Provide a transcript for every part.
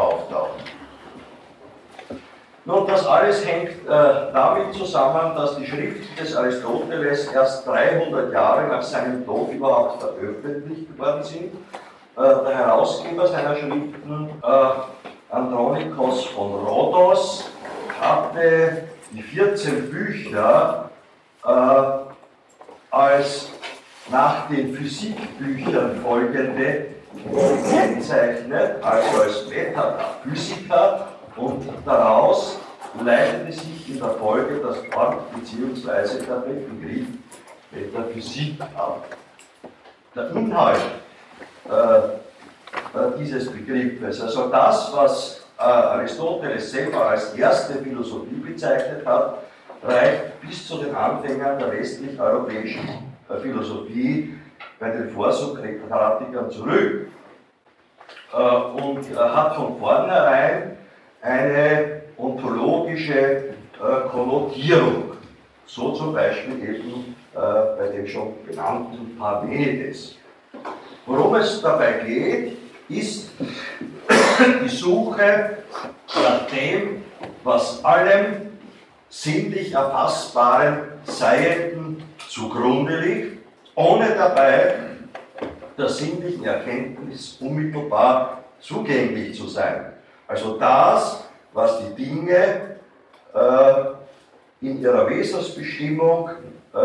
auftauchen. Nun, das alles hängt äh, damit zusammen, dass die Schriften des Aristoteles erst 300 Jahre nach seinem Tod überhaupt veröffentlicht worden sind. Äh, der Herausgeber seiner Schriften, äh, Andronikos von Rhodos, hatte die 14 Bücher äh, als nach den Physikbüchern folgende gekennzeichnet, also als Metaphysiker und daraus leitete sich in der Folge das Wort bzw. der Begriff Metaphysik ab. Der Inhalt äh, äh, dieses Begriffes, also das, was äh, Aristoteles selber als erste Philosophie bezeichnet hat, reicht bis zu den Anfängern der westlich-europäischen äh, Philosophie bei den Vorsokratikern zurück äh, und hat von vornherein eine ontologische äh, Konnotierung. So zum Beispiel eben äh, bei dem schon benannten Parmenides. Worum es dabei geht, ist die Suche nach dem, was allem sinnlich erfassbaren Seienden zugrunde liegt, ohne dabei der sinnlichen Erkenntnis unmittelbar zugänglich zu sein. Also das, was die Dinge äh, in ihrer Wesensbestimmung, äh,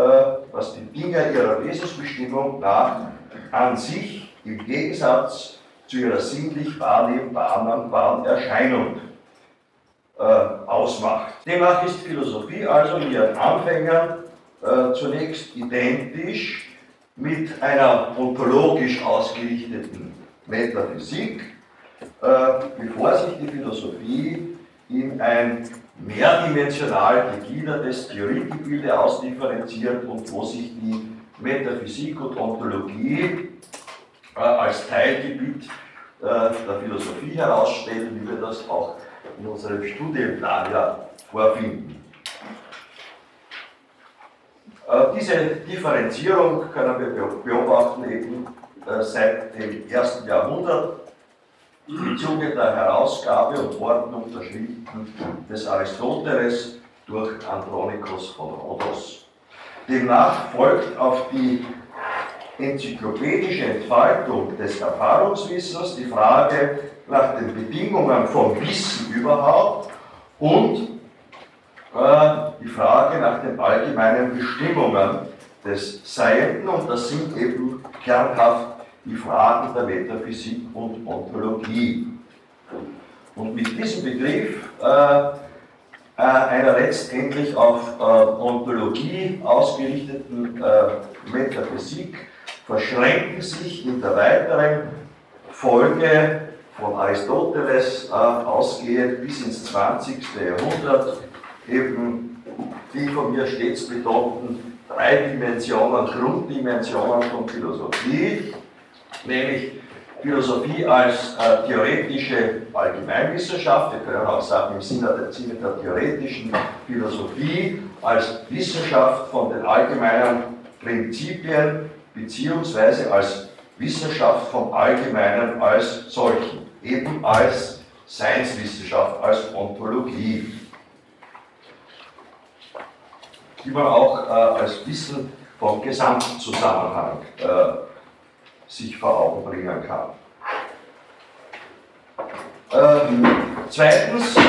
was die Dinge ihrer Wesensbestimmung nach an sich im Gegensatz zu ihrer sinnlich wahrnehmbaren Erscheinung äh, ausmacht. Demnach ist Philosophie also in ihren Anfängern äh, zunächst identisch mit einer ontologisch ausgerichteten Metaphysik, äh, bevor sich die Philosophie in ein mehrdimensional gegliedertes Theoriegebilde ausdifferenziert und wo sich die Metaphysik und Ontologie äh, als Teilgebiet äh, der Philosophie herausstellen, wie wir das auch in unserem Studienplan ja vorfinden. Diese Differenzierung können wir beobachten eben seit dem ersten Jahrhundert im Zuge der Herausgabe und Ordnung der Schriften des Aristoteles durch Andronikos von Rhodos. Demnach folgt auf die enzyklopädische Entfaltung des Erfahrungswissens die Frage nach den Bedingungen von Wissen überhaupt und äh, die Frage nach den allgemeinen Bestimmungen des Seienden und das sind eben kernhaft die Fragen der Metaphysik und Ontologie. Und mit diesem Begriff äh, äh, einer letztendlich auf äh, Ontologie ausgerichteten äh, Metaphysik verschränken sich in der weiteren Folge von Aristoteles äh, ausgehend bis ins 20. Jahrhundert eben die von mir stets betonten drei Dimensionen, Grunddimensionen von Philosophie, nämlich Philosophie als äh, theoretische Allgemeinwissenschaft, wir können auch sagen im Sinne der, Sinne der theoretischen Philosophie als Wissenschaft von den allgemeinen Prinzipien beziehungsweise als Wissenschaft vom Allgemeinen als solchen, eben als Seinswissenschaft, als Ontologie, die man auch äh, als Wissen vom Gesamtzusammenhang äh, sich vor Augen bringen kann. Ähm, zweitens äh,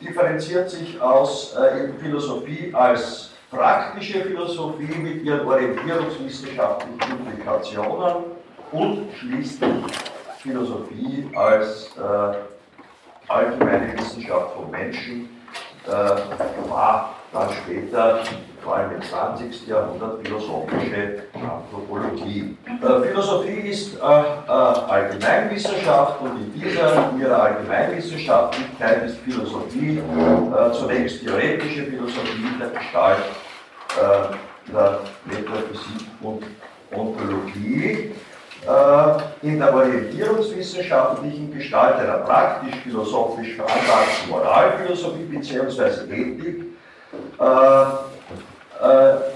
differenziert sich aus äh, Philosophie als praktische Philosophie mit ihren orientierungswissenschaftlichen Implikationen und schließlich Philosophie als äh, allgemeine Wissenschaft von Menschen äh, war dann später vor allem im 20. Jahrhundert philosophische Anthropologie. Äh, Philosophie ist äh, äh, Allgemeinwissenschaft und in dieser in ihrer Allgemeinwissenschaftlichkeit ist Philosophie äh, zunächst theoretische Philosophie der Gestalt äh, der Metaphysik und Ontologie. Äh, in der orientierungswissenschaftlichen Gestalt einer praktisch-philosophisch veranlagten Moralphilosophie bzw. Ethik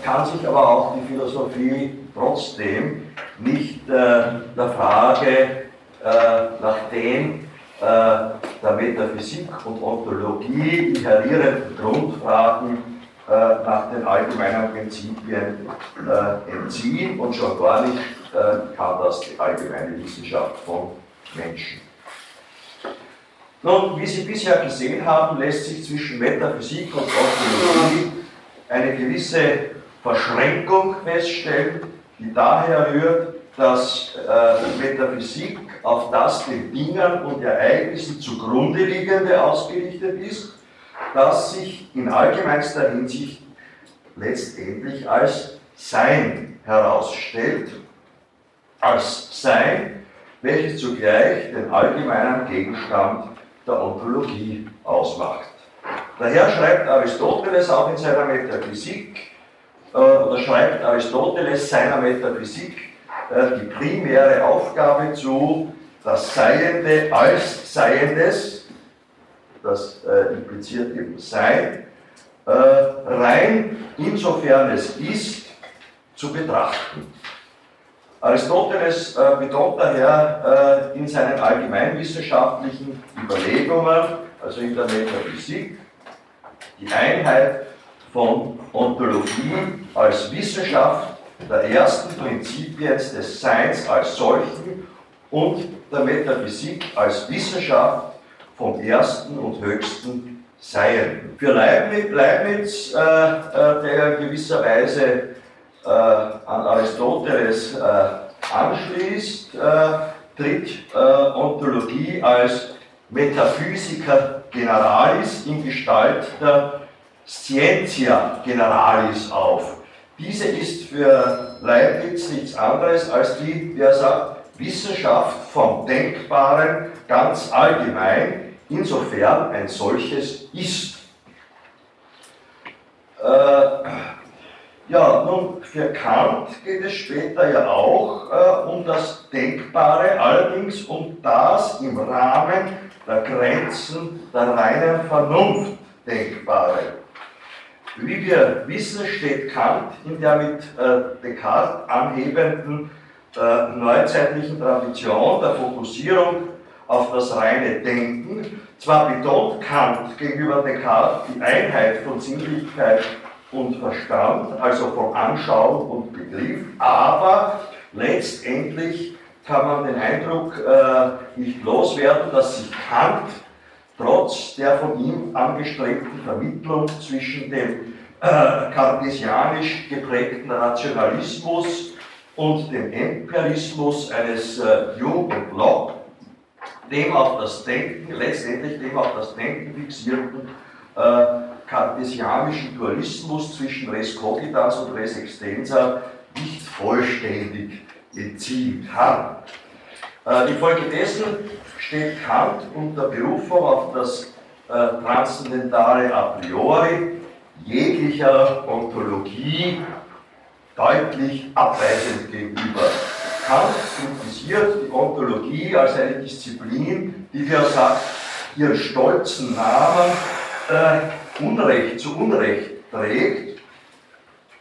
kann sich aber auch die Philosophie trotzdem nicht äh, der Frage nach denen der Metaphysik und Ontologie inherierenden Grundfragen nach den allgemeinen Prinzipien entziehen und schon gar nicht kann das die allgemeine Wissenschaft von Menschen. Nun, wie Sie bisher gesehen haben, lässt sich zwischen Metaphysik und Ontologie eine gewisse Verschränkung feststellen, die daher rührt, dass äh, Metaphysik auf das den Dingen und Ereignissen zugrunde liegende ausgerichtet ist, das sich in allgemeinster Hinsicht letztendlich als Sein herausstellt, als Sein, welches zugleich den allgemeinen Gegenstand der Ontologie ausmacht. Daher schreibt Aristoteles auch in seiner Metaphysik, äh, oder schreibt Aristoteles seiner Metaphysik äh, die primäre Aufgabe zu, das Seiende als Seiendes, das äh, impliziert eben Sein, äh, rein insofern es ist, zu betrachten. Aristoteles äh, betont daher äh, in seinen allgemeinwissenschaftlichen Überlegungen, also in der Metaphysik, die Einheit von Ontologie als Wissenschaft der ersten Prinzipien des Seins als solchen und der Metaphysik als Wissenschaft vom ersten und höchsten Seien. Für Leibniz, äh, äh, der in gewisser Weise äh, an Aristoteles äh, anschließt, äh, tritt äh, Ontologie als Metaphysica generalis in Gestalt der Scientia generalis auf. Diese ist für Leibniz nichts anderes als die, wie er sagt, Wissenschaft vom Denkbaren ganz allgemein, insofern ein solches ist. Äh, ja, nun, für Kant geht es später ja auch äh, um das Denkbare, allerdings um das im Rahmen der Grenzen der reinen Vernunft Denkbare. Wie wir wissen, steht Kant in der mit äh, Descartes anhebenden äh, neuzeitlichen Tradition der Fokussierung auf das reine Denken. Zwar betont Kant gegenüber Descartes die Einheit von Sinnlichkeit und Verstand, also von Anschauung und Begriff, aber letztendlich kann man den Eindruck äh, nicht loswerden, dass sich Kant trotz der von ihm angestrebten Vermittlung zwischen dem äh, kartesianisch geprägten Rationalismus und dem Empirismus eines äh, Jung und Locke, dem auf das Denken, letztendlich dem auf das Denken fixierten äh, kartesianischen Dualismus zwischen Res Cogitans und Res Extensa nicht vollständig entziehen kann. Äh, infolgedessen steht Kant unter Berufung auf das äh, transzendentale A priori jeglicher Ontologie deutlich abweisend gegenüber. Kant kritisiert die Ontologie als eine Disziplin, die, wie er sagt, ihren stolzen Namen äh, Unrecht zu Unrecht trägt,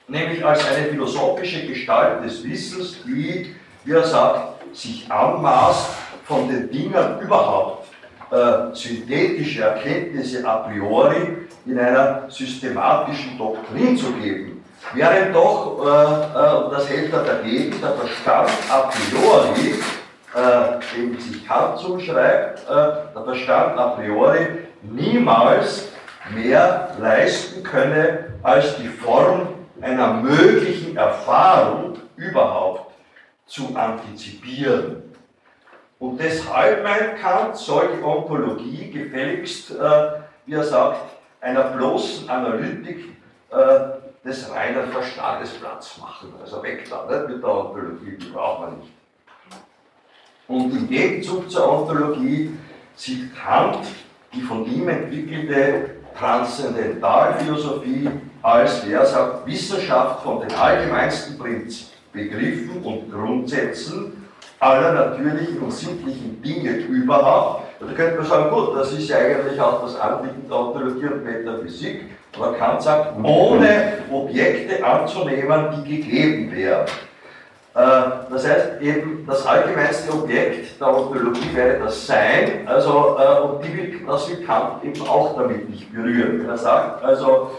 nämlich als eine philosophische Gestalt des Wissens, die, wie er sagt, sich anmaßt, von den Dingen überhaupt äh, synthetische Erkenntnisse a priori in einer systematischen Doktrin zu geben. Während doch, äh, äh, das hält er dagegen, der Verstand a priori, äh, dem sich Kant zuschreibt, äh, der Verstand a priori niemals mehr leisten könne, als die Form einer möglichen Erfahrung überhaupt zu antizipieren. Und deshalb, meint Kant, soll die Ontologie gefälligst, äh, wie er sagt, einer bloßen Analytik äh, des reinen Verstandes Platz machen. Also weg da, nicht mit der Ontologie, die braucht man nicht. Und im Gegenzug zur Ontologie sieht Kant die von ihm entwickelte Transzendentalphilosophie als, wie er sagt, Wissenschaft von den allgemeinsten Begriffen und Grundsätzen aller natürlichen und sittlichen Dinge überhaupt. Da könnte man sagen, gut, das ist ja eigentlich auch das Anliegen der Ontologie und Metaphysik. Aber Kant sagt, ohne Objekte anzunehmen, die gegeben wären. Das heißt eben, das allgemeinste Objekt der Ontologie wäre das Sein, also, und die will, das will Kant eben auch damit nicht berühren. Er sagt, also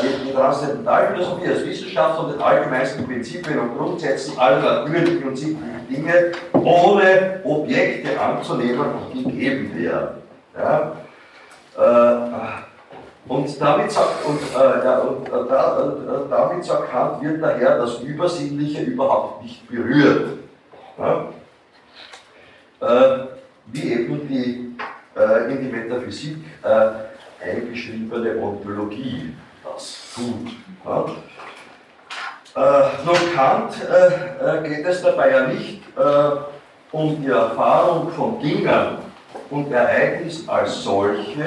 die Transzendentalphilosophie als Wissenschaft von den allgemeinsten Prinzipien und Grundsätzen aller natürlichen und sittlichen Dinge ohne Objekte anzunehmen und gegeben werden. Ja? Und damit sagt, und, äh, ja, und, äh, da, äh, damit sagt Kant, wird daher das Übersinnliche überhaupt nicht berührt. Ja? Äh, wie eben die äh, in die Metaphysik äh, eingeschriebene Ontologie das tut. Ja? nun Kant geht es dabei ja nicht um die Erfahrung von Dingen und Ereignissen als solche,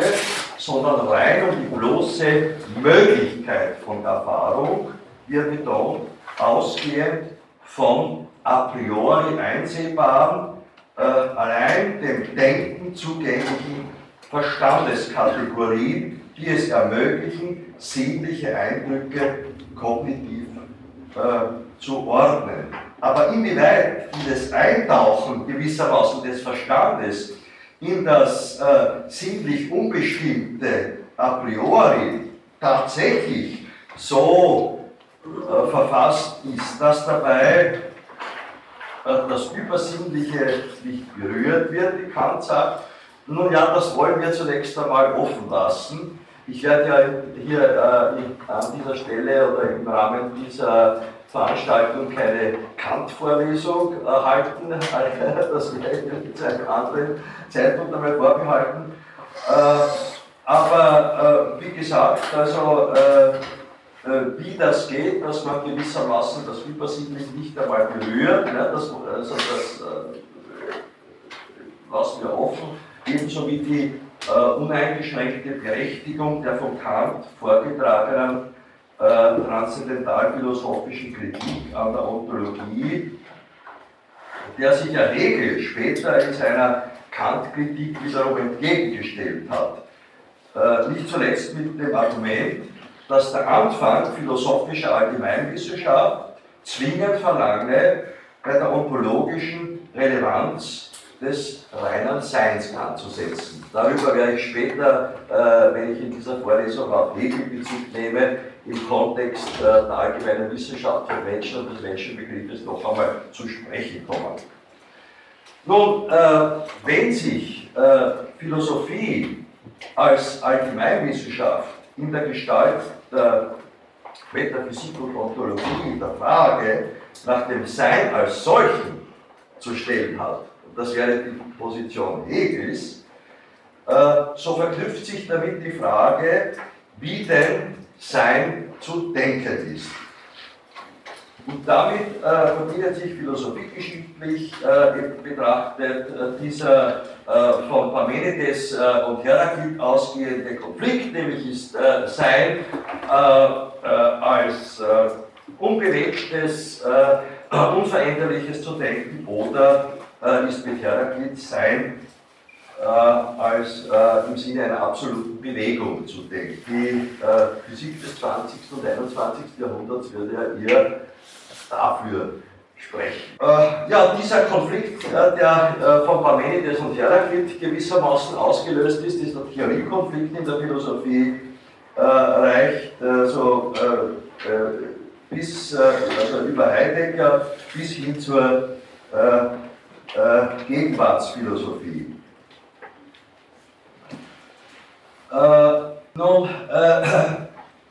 sondern rein um die bloße Möglichkeit von Erfahrung, er betont, ausgehend von a priori einsehbaren, äh, allein dem Denken zugänglichen Verstandeskategorien, die es ermöglichen, sinnliche Eindrücke kognitiv äh, zu ordnen. Aber inwieweit dieses Eintauchen gewissermaßen des Verstandes in das äh, sinnlich Unbestimmte a priori tatsächlich so äh, verfasst ist, dass dabei äh, das Übersinnliche nicht berührt wird, wie Kant sagt. Nun ja, das wollen wir zunächst einmal offen lassen. Ich werde ja hier äh, an dieser Stelle oder im Rahmen dieser Veranstaltung keine Kant-Vorlesung halten. Das werde ich zu einem anderen Zeitpunkt einmal vorbehalten. Äh, aber äh, wie gesagt, also äh, wie das geht, dass man gewissermaßen das Übersinnliche nicht einmal berührt, ne, das, also das lassen wir offen, ebenso wie die uneingeschränkte Berechtigung der von Kant vorgetragenen äh, transzendentalphilosophischen Kritik an der Ontologie, der sich ja Hegel später in seiner Kant-Kritik wiederum entgegengestellt hat. Äh, nicht zuletzt mit dem Argument, dass der Anfang philosophischer Allgemeinwissenschaft zwingend verlange, bei der ontologischen Relevanz des reinen Seins anzusetzen. Darüber werde ich später, äh, wenn ich in dieser Vorlesung auf Hegel Bezug nehme, im Kontext äh, der allgemeinen Wissenschaft für Menschen und des Menschenbegriffes noch einmal zu sprechen kommen. Nun, äh, wenn sich äh, Philosophie als Allgemeinwissenschaft in der Gestalt der Metaphysik und Ontologie der Frage nach dem Sein als solchen zu stellen hat, das wäre die Position Hegels, äh, so verknüpft sich damit die Frage, wie denn sein zu denken ist. Und damit äh, verbindet sich philosophiegeschichtlich äh, betrachtet äh, dieser äh, von Parmenides äh, und Heraklit ausgehende Konflikt, nämlich ist Sein als unbewegtes, unveränderliches zu denken oder ist mit Heraklit Sein äh, als äh, im Sinne einer absoluten Bewegung zu denken. Die äh, Physik des 20. und 21. Jahrhunderts würde ja eher dafür sprechen. Äh, ja, dieser Konflikt, äh, der äh, von Parmenides und Heraklit gewissermaßen ausgelöst ist, dieser Theoriekonflikt in der Philosophie, reicht so bis also über Heidegger bis hin zur Gegenwartsphilosophie. Äh, nun, äh,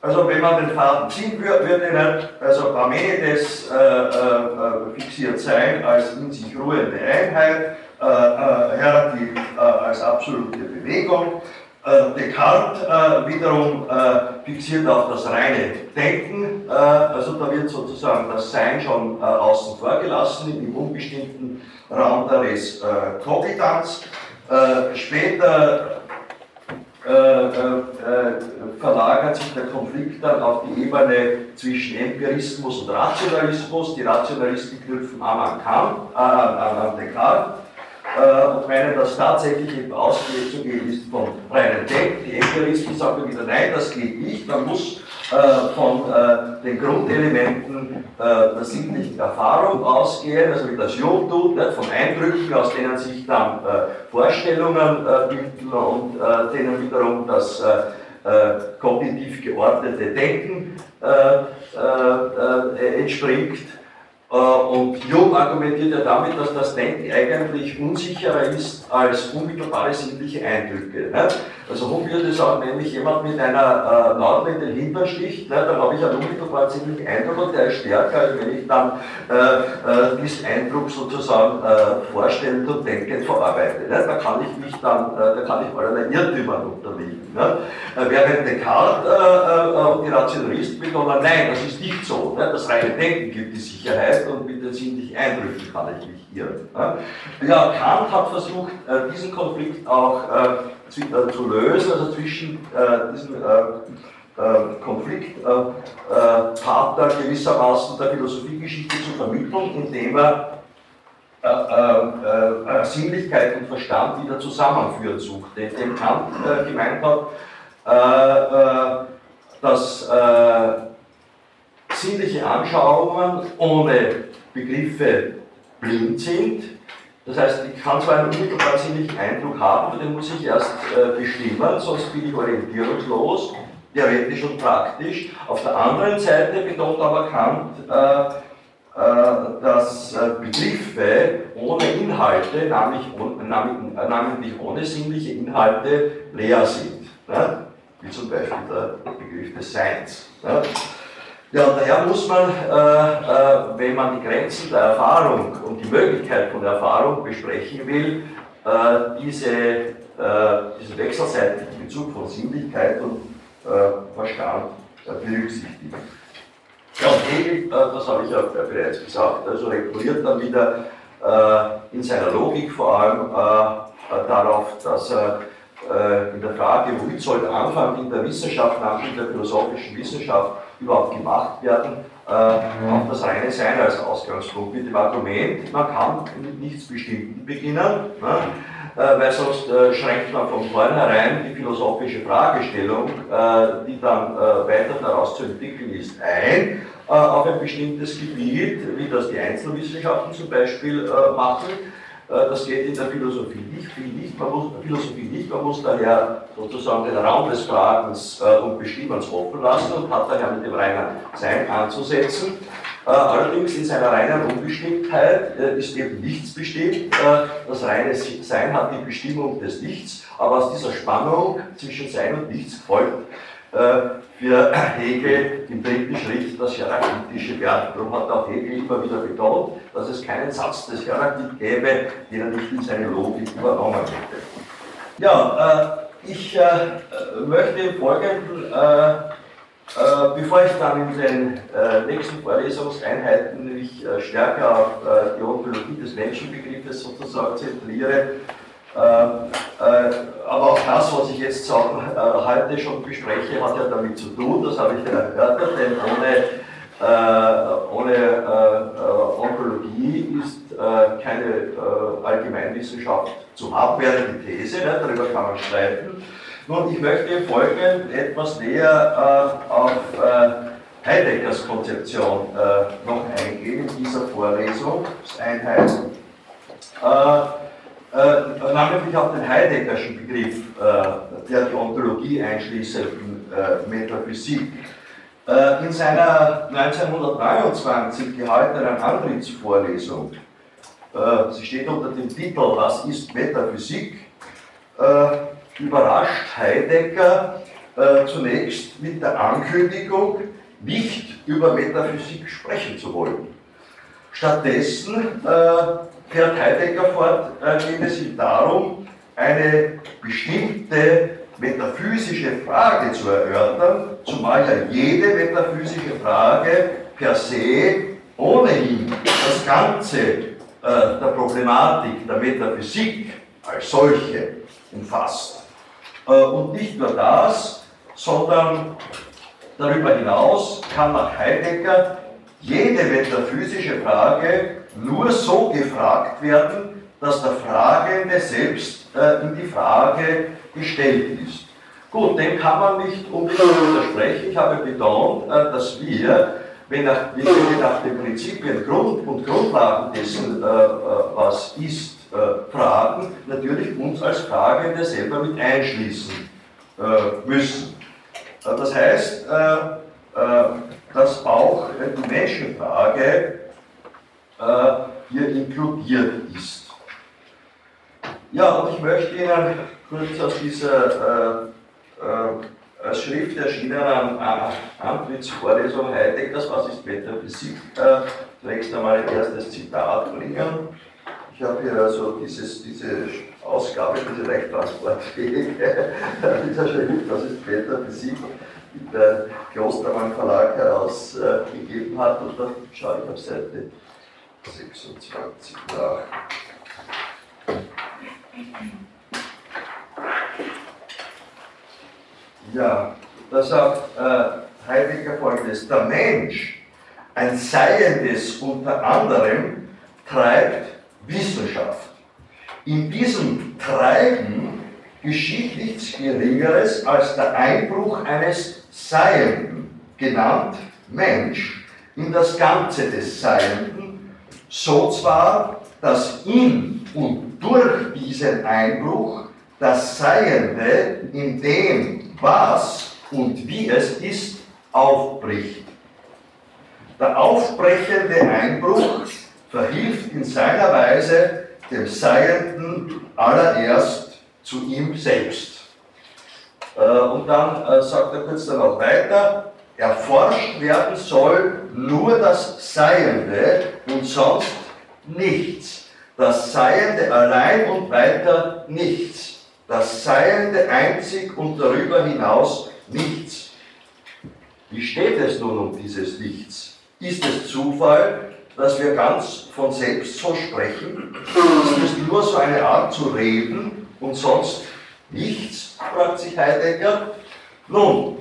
also wenn man den Faden ziehen würde, würde nicht, also Parmenides äh, äh, fixiert sein als in sich ruhende Einheit, äh, äh, Heraklit als absolute Bewegung, Descartes wiederum fixiert auf das reine Denken, also da wird sozusagen das Sein schon außen vor gelassen im unbestimmten Raum der Res Cogitans. später äh, äh, äh, verlagert sich der Konflikt dann auf die Ebene zwischen Empirismus und Rationalismus. Die Rationalisten knüpfen an äh, an, an Descartes äh, und meinen, dass tatsächlich eben auszugehen ist von Denken. Die Empiristen sagen wieder, nein, das geht nicht, man muss äh, von äh, den Grundelementen äh, der sinnlichen Erfahrung ausgehen, also wie das Jung tut, von Eindrücken, aus denen sich dann Vorstellungen bilden und denen wiederum das kognitiv geordnete Denken entspringt. Und Jung argumentiert ja damit, dass das Denken eigentlich unsicherer ist als unmittelbare sinnliche Eindrücke. Ne? Also würde sagen, wenn mich jemand mit einer äh, Nadel in den Hintern sticht, ne, dann habe ich einen unmittelbaren sinnlichen Eindruck und der ist stärker, als wenn ich dann äh, äh, diesen Eindruck sozusagen äh, vorstellend und denkend verarbeite. Ne? Da kann ich mich dann, äh, da kann ich allerlei Irrtümern unterliegen. Ne? Äh, während Descartes und die Rationalisten begonnen, nein, das ist nicht so. Ne? Das reine Denken gibt die Sicherheit und mit den sinnlichen Eindrücken kann ich mich irren. Ja, Kant hat versucht, äh, diesen Konflikt auch äh, zu lösen, also zwischen äh, diesem Konfliktpartner gewissermaßen der Philosophiegeschichte zu vermitteln, indem er Sinnlichkeit und Verstand wieder zusammenführen suchte, indem Kant gemeint hat, dass sinnliche Anschauungen ohne Begriffe blind sind. Das heißt, ich kann zwar einen unmittelbar sinnlichen Eindruck haben, aber den muss ich erst äh, bestimmen, sonst bin ich orientierungslos, theoretisch und praktisch. Auf der anderen Seite betont aber Kant, äh, äh, dass äh, Begriffe ohne Inhalte, namentlich, äh, namentlich ohne sinnliche Inhalte, leer sind. Ne? Wie zum Beispiel der Begriff des Seins. Ne? Ja, daher muss man, äh, äh, wenn man die Grenzen der Erfahrung und die Möglichkeit von Erfahrung besprechen will, äh, diese, äh, diesen wechselseitigen Bezug von Sinnlichkeit und äh, Verstand äh, berücksichtigen. Ja, und Hegel, das habe ich ja bereits gesagt, also reguliert dann wieder in seiner Logik vor allem darauf, dass er in der Frage, womit soll der Anfang in der Wissenschaft, namentlich in der philosophischen Wissenschaft, überhaupt gemacht werden, äh, auf das reine Sein als Ausgangspunkt. Mit dem Argument, man kann mit nichts Bestimmten beginnen, ne? äh, weil sonst äh, schränkt man von vornherein die philosophische Fragestellung, die dann weiter daraus zu entwickeln ist, ein auf ein bestimmtes Gebiet, wie das die Einzelwissenschaften zum Beispiel machen das geht in der Philosophie nicht, nicht man muss, Philosophie nicht, man muss daher sozusagen den Raum des Fragens äh, und Bestimmens offen lassen und hat daher mit dem reinen Sein anzusetzen. Äh, allerdings in seiner reinen Unbestimmtheit ist eben nichts bestimmt. Das reine Sein hat die Bestimmung des Nichts, aber aus dieser Spannung zwischen Sein und Nichts folgt für Hegel im dritten Schritt das hierarchitische Werk. Darum hat auch Hegel immer wieder betont, dass es keinen Satz des Hierarchie gäbe, den er nicht in seine Logik übernommen hätte. Ja, äh, ich äh, möchte im Folgenden, äh, äh bevor ich dann in den äh, nächsten Vorlesungseinheiten mich äh, stärker auf die Ontologie des Menschenbegriffes sozusagen zentriere, äh, äh, aber auch das, was ich jetzt äh, heute schon bespreche, hat ja damit zu tun, das habe ich ja erörtert, denn ohne, ohne Onkologie ist keine Allgemeinwissenschaft zu haben, wäre die These, ne, darüber kann man streiten. Nun, ich möchte im Folgenden etwas näher auf Heideggers Konzeption noch eingehen in dieser Vorlesungseinheit äh, namentlich auf den Heideggerschen Begriff äh, der die Ontologie einschließenden äh, Metaphysik. Äh, in seiner 1923 gehaltenen Antrittsvorlesung, äh, sie steht unter dem Titel Was ist Metaphysik, äh, überrascht Heidegger zunächst mit der Ankündigung, nicht über Metaphysik sprechen zu wollen. Stattdessen fährt Heidegger fort, äh, geht es ihm darum, eine bestimmte metaphysische Frage zu erörtern, zumal ja jede metaphysische Frage per se ohnehin das Ganze äh, der Problematik der Metaphysik als solche umfasst. Äh, und nicht nur das, sondern darüber hinaus kann nach Heidegger jede metaphysische Frage nur so gefragt werden, dass der Fragende selbst äh, in die Frage gestellt ist. Gut, dem kann man nicht unbedingt widersprechen. Ich habe betont, äh, dass wir, wenn, nach, wir nach den Prinzipien Grund und Grundlagen dessen, äh, äh, was ist, fragen, natürlich uns als Fragende selber mit einschließen müssen. Das heißt, dass auch die Menschenfrage hier inkludiert ist. Ja, und ich möchte Ihnen kurz aus dieser äh, als Schrift erschienen an Antrittsvorlesung Heideggers, was ist Metaphysik, äh, zunächst einmal ein erstes Zitat bringen. Ich habe hier also dieses, diese Ausgabe, diese leicht transportfähige dieser Schrift, was ist Metaphysik, die der Klostermann Verlag herausgegeben hat. Und da schaue ich auf Seite 26 nach. Ja, sagt äh, Heidegger folgendes: Der Mensch, ein Seiendes unter anderem, treibt Wissenschaft. In diesem Treiben geschieht nichts Geringeres als der Einbruch eines Seienden, genannt Mensch, in das Ganze des Seienden, so zwar, dass in und durch diesen Einbruch das Seiende in dem was und wie es ist, aufbricht. Der aufbrechende Einbruch verhilft in seiner Weise dem Seienden allererst zu ihm selbst. Äh, und dann äh, sagt er kurz darauf weiter, erforscht werden soll nur das Seiende und sonst nichts. Das Seiende allein und weiter nichts das Seiende einzig und darüber hinaus nichts. Wie steht es nun um dieses Nichts? Ist es Zufall, dass wir ganz von selbst so sprechen? Ist es nur so eine Art zu reden und sonst nichts? fragt sich Heidegger. Nun,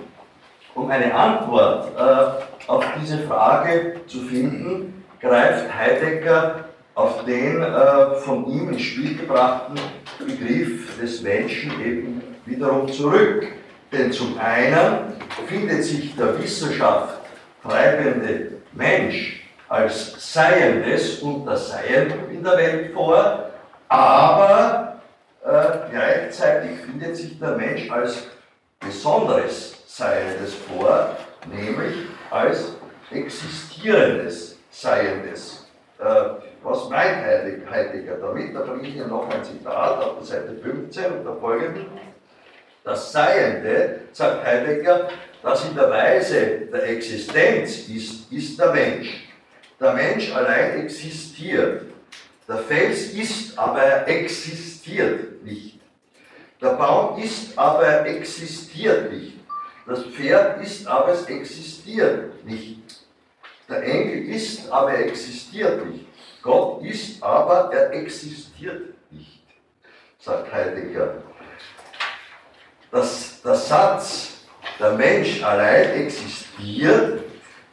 um eine Antwort äh, auf diese Frage zu finden, greift Heidegger auf den äh, von ihm ins Spiel gebrachten Begriff des Menschen eben wiederum zurück. Denn zum einen findet sich der Wissenschaft treibende Mensch als Seiendes und das Seien in der Welt vor, aber äh, gleichzeitig findet sich der Mensch als besonderes Seiendes vor, nämlich als existierendes Seiendes. Äh, was meint Heidegger damit? Da bringe ich Ihnen noch ein Zitat auf der Seite 15 und der folgenden. Das Seiende, sagt Heidegger, das in der Weise der Existenz ist, ist der Mensch. Der Mensch allein existiert. Der Fels ist, aber er existiert nicht. Der Baum ist, aber er existiert nicht. Das Pferd ist, aber es existiert nicht. Der Engel ist, aber er existiert nicht. Gott ist, aber er existiert nicht, sagt Heidegger. Das, der Satz, der Mensch allein existiert,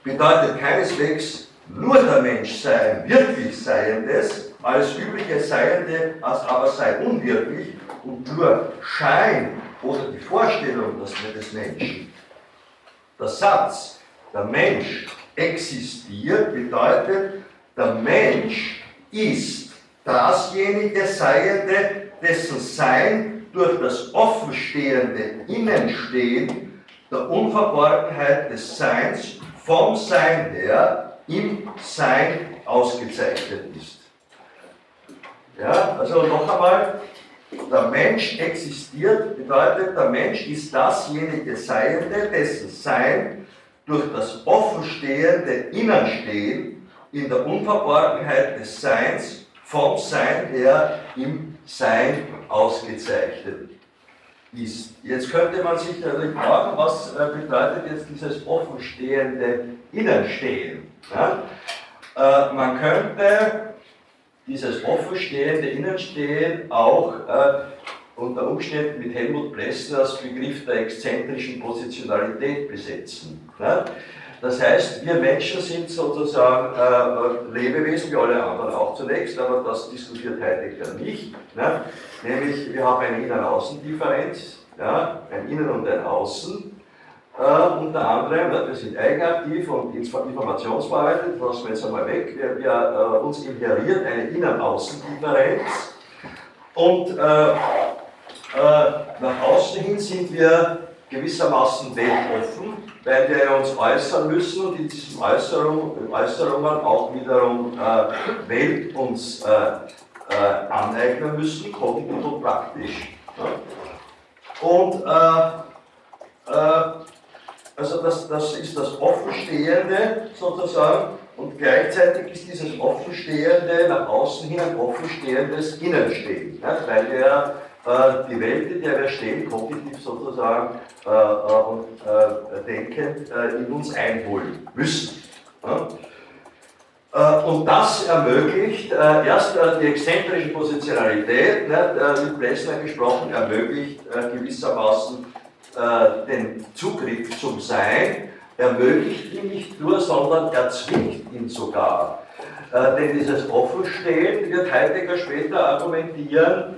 bedeutet keineswegs nur der Mensch sei ein wirklich Seiendes, alles übliche Seiende als aber sei unwirklich und nur Schein oder die Vorstellung des Menschen. Der Satz, der Mensch existiert, bedeutet, der Mensch ist dasjenige Seiende, dessen Sein durch das offenstehende Innenstehen der Unverborgenheit des Seins vom Sein her im Sein ausgezeichnet ist. Ja, also noch einmal, der Mensch existiert, bedeutet, der Mensch ist dasjenige Seiende, dessen Sein durch das offenstehende Innenstehen in der Unverborgenheit des Seins vom Sein her im Sein ausgezeichnet ist. Jetzt könnte man sich natürlich fragen, was äh, bedeutet jetzt dieses offenstehende Innenstehen? Ja? Äh, man könnte dieses offenstehende Innenstehen auch äh, unter Umständen mit Helmut Plessners Begriff der exzentrischen Positionalität besetzen. Ja? Das heißt, wir Menschen sind sozusagen äh, Lebewesen, wie alle anderen auch zunächst, aber das diskutiert Heidegger nicht. Ne? Nämlich, wir haben eine Innen-Außen-Differenz, ja? ein Innen und ein Außen. Äh, unter anderem, wir sind eigenaktiv und informationsverarbeitet, lassen wir jetzt einmal weg. Wir, wir äh, uns inheriert eine Innen-Außen-Differenz und äh, äh, nach außen hin sind wir gewissermaßen weltoffen, weil wir uns äußern müssen und in diesen Äußerung, Äußerungen auch wiederum äh, Welt uns äh, aneignen müssen, kognitiv und praktisch. Und äh, äh, also das, das ist das Offenstehende sozusagen und gleichzeitig ist dieses Offenstehende nach außen hin ein offenstehendes Innenstehen, ja, weil wir äh, die Welt, in der wir stehen, kognitiv sozusagen äh, äh und äh, denkend äh, in uns einholen müssen. Ja? Und das ermöglicht erst die exzentrische Positionalität, ne, mit Plessner gesprochen, ermöglicht gewissermaßen den Zugriff zum Sein, ermöglicht ihn nicht nur, sondern erzwingt ihn sogar. denn dieses Offenstehen wird Heidegger später argumentieren,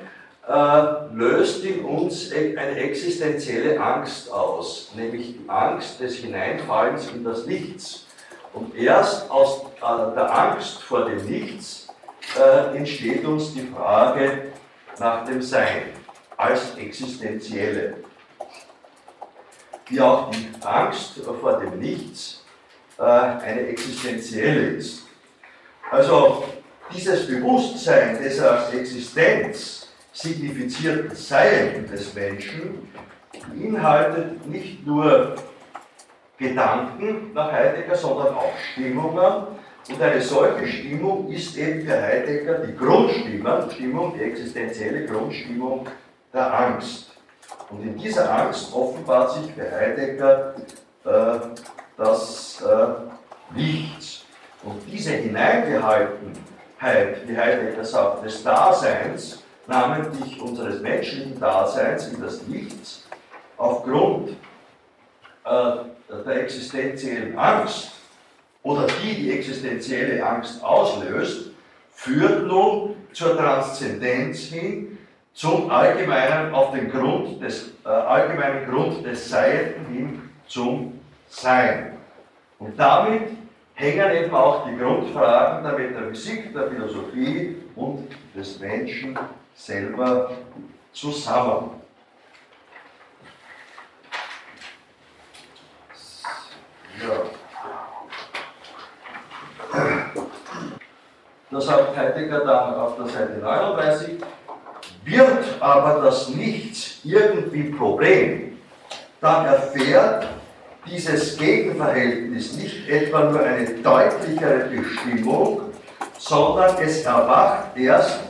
äh, löst in uns e-, eine existenzielle Angst aus, nämlich die Angst des Hineinfallens in das Nichts. Und erst aus äh, der Angst vor dem Nichts äh, entsteht uns die Frage nach dem Sein als existenzielle. Wie auch die Angst vor dem Nichts äh, eine existenzielle ist. Also dieses Bewusstsein des als Existenz signifiziert Sein des Menschen beinhaltet nicht nur Gedanken nach Heidegger, sondern auch Stimmungen. Und eine solche Stimmung ist eben für Heidegger die Grundstimmung, Stimmung, die existenzielle Grundstimmung der Angst. Und in dieser Angst offenbart sich für Heidegger äh, das äh, Nichts. Und diese Hineingehaltenheit, wie Heidegger sagt, des Daseins, namentlich unseres menschlichen Daseins in das Nichts, aufgrund äh, der existenziellen Angst oder die die existenzielle Angst auslöst, führt nun zur Transzendenz hin, zum allgemeinen, auf den Grund des, äh, allgemeinen Grund des Seienden hin zum Sein. Und damit hängen eben auch die Grundfragen der Metaphysik, der Philosophie und des Menschen selber zusammen. Ja. Das sagt Heidegger dann auf der Seite 39. Wird aber das Nichts irgendwie Problem, dann erfährt dieses Gegenverhältnis nicht etwa nur eine deutlichere Bestimmung, sondern es erwacht erst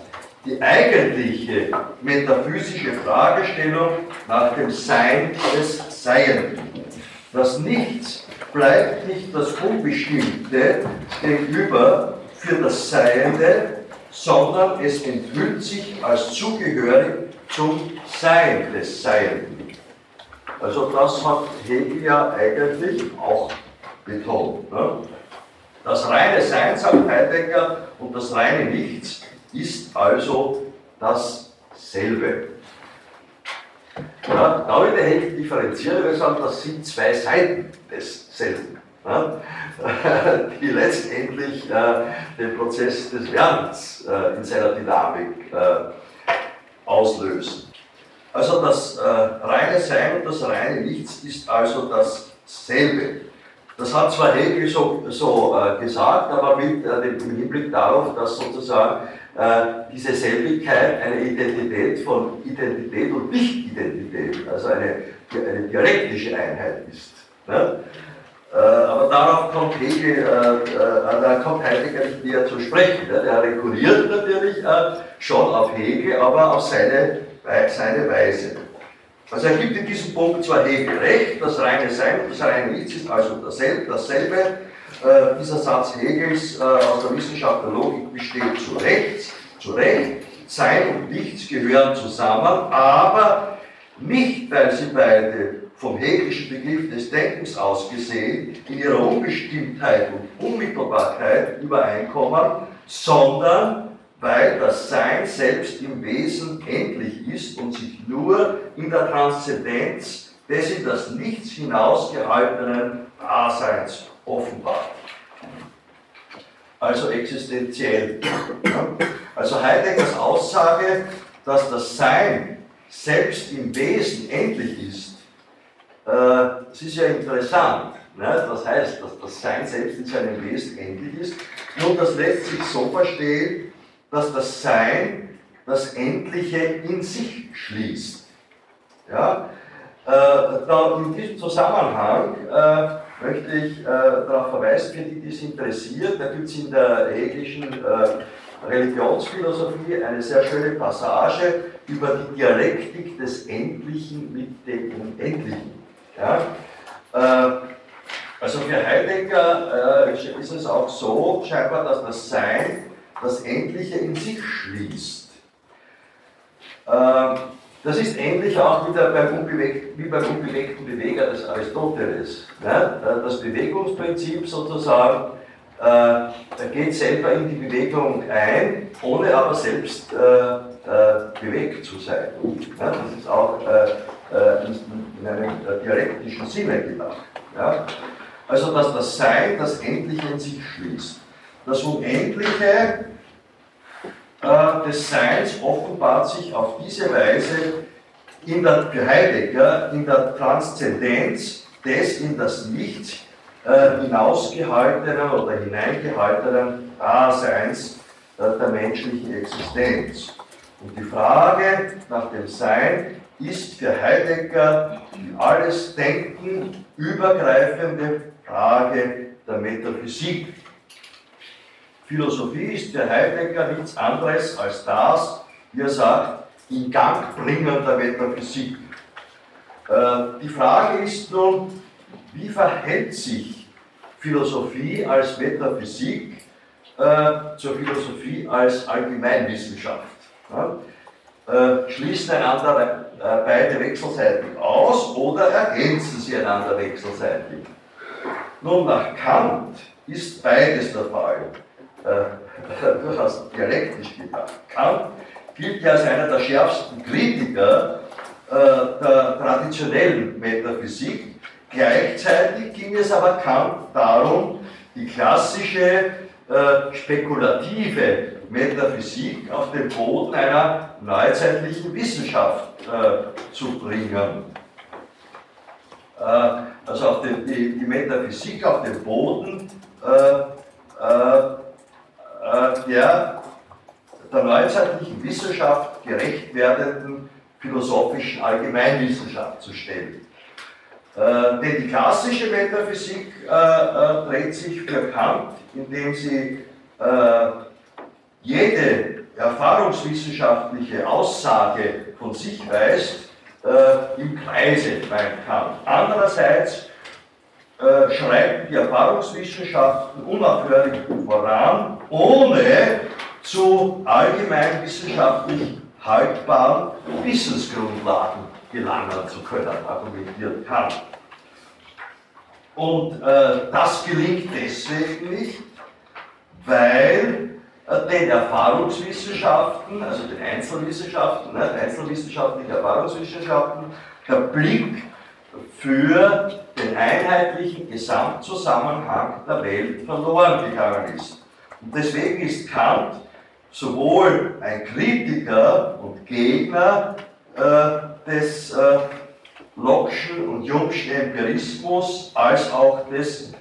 die eigentliche metaphysische Fragestellung nach dem Sein des Seienden. Das Nichts bleibt nicht das Unbestimmte gegenüber für das Seiende, sondern es enthüllt sich als zugehörig zum Sein des Seienden. Also das hat Hegel ja eigentlich auch betont. Ne? Das reine Sein, sagt Heidegger, und das reine Nichts ist also dasselbe. Ja, da würde Hegel differenzieren, wir das sind zwei Seiten desselben, die letztendlich äh, den Prozess des Werdens äh, in seiner Dynamik äh, auslösen. Also das reine Sein und das reine Nichts ist also dasselbe. Das hat zwar Hegel so, so äh, gesagt, aber mit äh, dem Hinblick darauf, dass sozusagen äh, diese Selbigkeit eine Identität von Identität und Nicht-Identität, also eine, eine dialektische Einheit ist. Ne? Äh, aber darauf kommt Hegel, äh, da kommt Heidegger nicht näher zu sprechen. Ne? Der rekurriert natürlich schon auf Hegel, aber auf seine, seine Weise. Also er gibt in diesem Punkt zwar Hegel recht, das reine Sein und das reine Nichts ist also dasselbe, dasselbe äh, dieser Satz Hegels äh, aus der Wissenschaft der Logik besteht zu Recht, zu Recht, Sein und Nichts gehören zusammen, aber nicht, weil sie beide vom hegelischen Begriff des Denkens aus gesehen in ihrer Unbestimmtheit und Unmittelbarkeit übereinkommen, sondern weil das Sein selbst im Wesen endlich ist und sich nur in der Transzendenz des in das Nichts hinausgehaltenen Daseins offenbart. Also existenziell. Also Heideggers Aussage, dass das Sein selbst im Wesen endlich ist, äh, das ist ja interessant. Ne? Das heißt, dass das Sein selbst in seinem Wesen endlich ist. Nun, das lässt sich so verstehen, dass das Sein das Endliche in sich schließt. Ja? Äh, in diesem Zusammenhang äh, möchte ich äh, darauf verweisen, für die, die es interessiert, da gibt es in der hegelischen äh, Religionsphilosophie eine sehr schöne Passage über die Dialektik des Endlichen mit dem Unendlichen. Ja? Äh, also für Heidegger äh, ist es auch so scheinbar, dass das Sein das Endliche in sich schließt. Ähm, das ist ähnlich auch wieder beim wie beim unbewegten Beweger des Aristoteles. Ne? Das Bewegungsprinzip sozusagen äh, geht selber in die Bewegung ein, ohne aber selbst äh, äh, bewegt zu sein. Ja? Das ist auch äh, äh, in, in, einem äh, dialektischen Sinne gedacht. Ja? Also, dass das Sein das Endliche in sich schließt. Das Unendliche äh, des Seins offenbart sich auf diese Weise in der, für Heidegger in der Transzendenz des in das Licht äh, hinausgehaltenen oder hineingehaltenen Daseins äh, der menschlichen Existenz. Und die Frage nach dem Sein ist für Heidegger die alles Denken übergreifende Frage der Metaphysik. Philosophie ist für Heidegger nichts anderes als das, wie er sagt, in Gang bringen der Metaphysik. Äh, die Frage ist nun, wie verhält sich Philosophie als Metaphysik äh, zur Philosophie als Allgemeinwissenschaft? Äh, schließen einander beide wechselseitig aus oder ergänzen sie einander wechselseitig? Nun, nach Kant ist beides der Fall äh, durchaus dialektisch gedacht. Kant gilt ja als einer der schärfsten Kritiker äh, der traditionellen Metaphysik. Gleichzeitig ging es aber Kant darum, die klassische äh, spekulative Metaphysik auf den Boden einer neuzeitlichen Wissenschaft äh, zu bringen. Äh, also auf den, die, die, Metaphysik auf den Boden äh, äh, äh, der der neuzeitlichen Wissenschaft gerecht werdenden philosophischen Allgemeinwissenschaft zu stellen. Äh, denn die klassische Metaphysik äh, äh, dreht sich für Kant, indem sie jede erfahrungswissenschaftliche Aussage von sich weist, äh, im Kreise, meint Kant. Andererseits äh, schreiten die Erfahrungswissenschaften unaufhörlich voran, ohne zu allgemeinwissenschaftlich haltbaren Wissensgrundlagen gelangen zu können, argumentiert Kant. Und äh, das gelingt deswegen nicht, weil den Erfahrungswissenschaften, also den Einzelwissenschaften, ne, einzelwissenschaftlichen Erfahrungswissenschaften, der Blick für den einheitlichen Gesamtzusammenhang der Welt verloren gegangen ist. Und deswegen ist Kant sowohl ein Kritiker und Gegner äh, des äh, Locke'schen und Jungschen Empirismus als auch des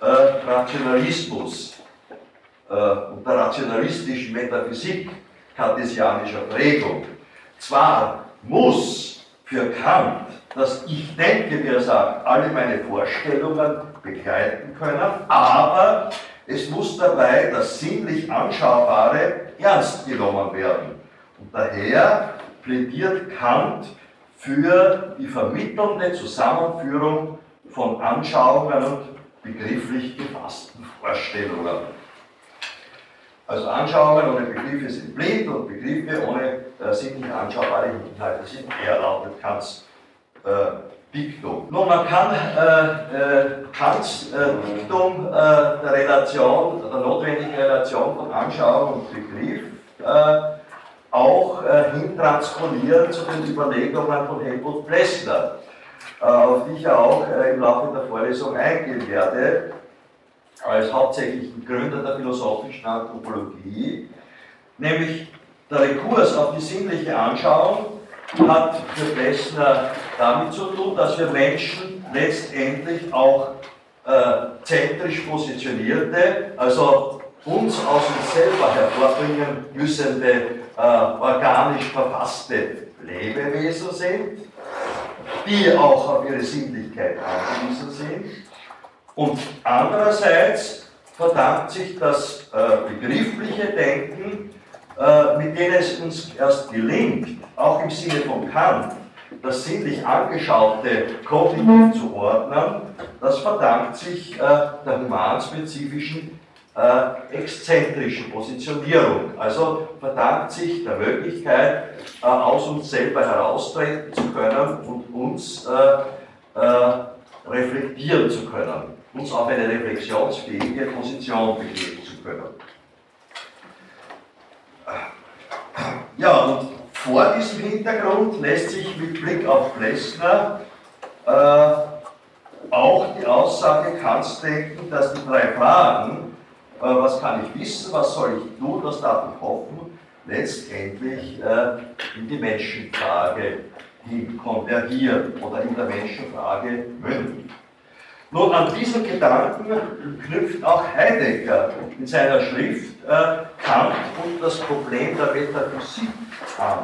äh, Rationalismus und der rationalistischen Metaphysik kartesianischer Prägung. Zwar muss für Kant dass ich denke, wie er sagt, alle meine Vorstellungen begleiten können, aber es muss dabei das sinnlich Anschaubare ernst genommen werden. Und daher plädiert Kant für die vermittelnde Zusammenführung von Anschauungen und begrifflich gefassten Vorstellungen. Also Anschauungen ohne Begriffe sind blind und Begriffe ohne äh, sinnlich anschaubare Inhalte sind leer, lautet Kants äh, Diktum. Nun, man kann äh, äh, Kants äh, Diktum äh, der Relation, der notwendigen Relation von Anschauung und Begriff äh, auch äh, hintransponieren zu den Überlegungen von Helmut Plessner, auf die ich ja auch im Laufe der Vorlesung eingehen werde, als hauptsächlichen Gründer der philosophischen Anthropologie, nämlich der Rekurs auf die sinnliche Anschauung hat für Plessner damit zu tun, dass wir Menschen letztendlich auch äh, zentrisch positionierte, also uns aus uns selber hervorbringen müssende, äh, organisch verfasste Lebewesen sind, die auch auf ihre Sinnlichkeit angewiesen sind. Und andererseits verdankt sich das äh, begriffliche Denken äh, mit denen es uns erst gelingt, auch im Sinne von Kant, das sinnlich Angeschaute kognitiv zu ordnen, das verdankt sich äh, der humanspezifischen äh, exzentrischen Positionierung. Also verdankt sich der Möglichkeit, äh, aus uns selber heraustreten zu können und uns äh, äh, reflektieren zu können, uns auf eine reflexionsfähige Position begeben zu können. Ja, und vor diesem Hintergrund lässt sich mit Blick auf Plessner äh, auch die Aussage Kants denken, dass die drei Fragen, äh, was kann ich wissen, was soll ich tun, was darf ich hoffen, letztendlich äh, in die Menschenfrage hin konvergieren oder in der Menschenfrage münden. Nun, an diesen Gedanken knüpft auch Heidegger in seiner Schrift äh, Kant und das Problem der Metaphysik an.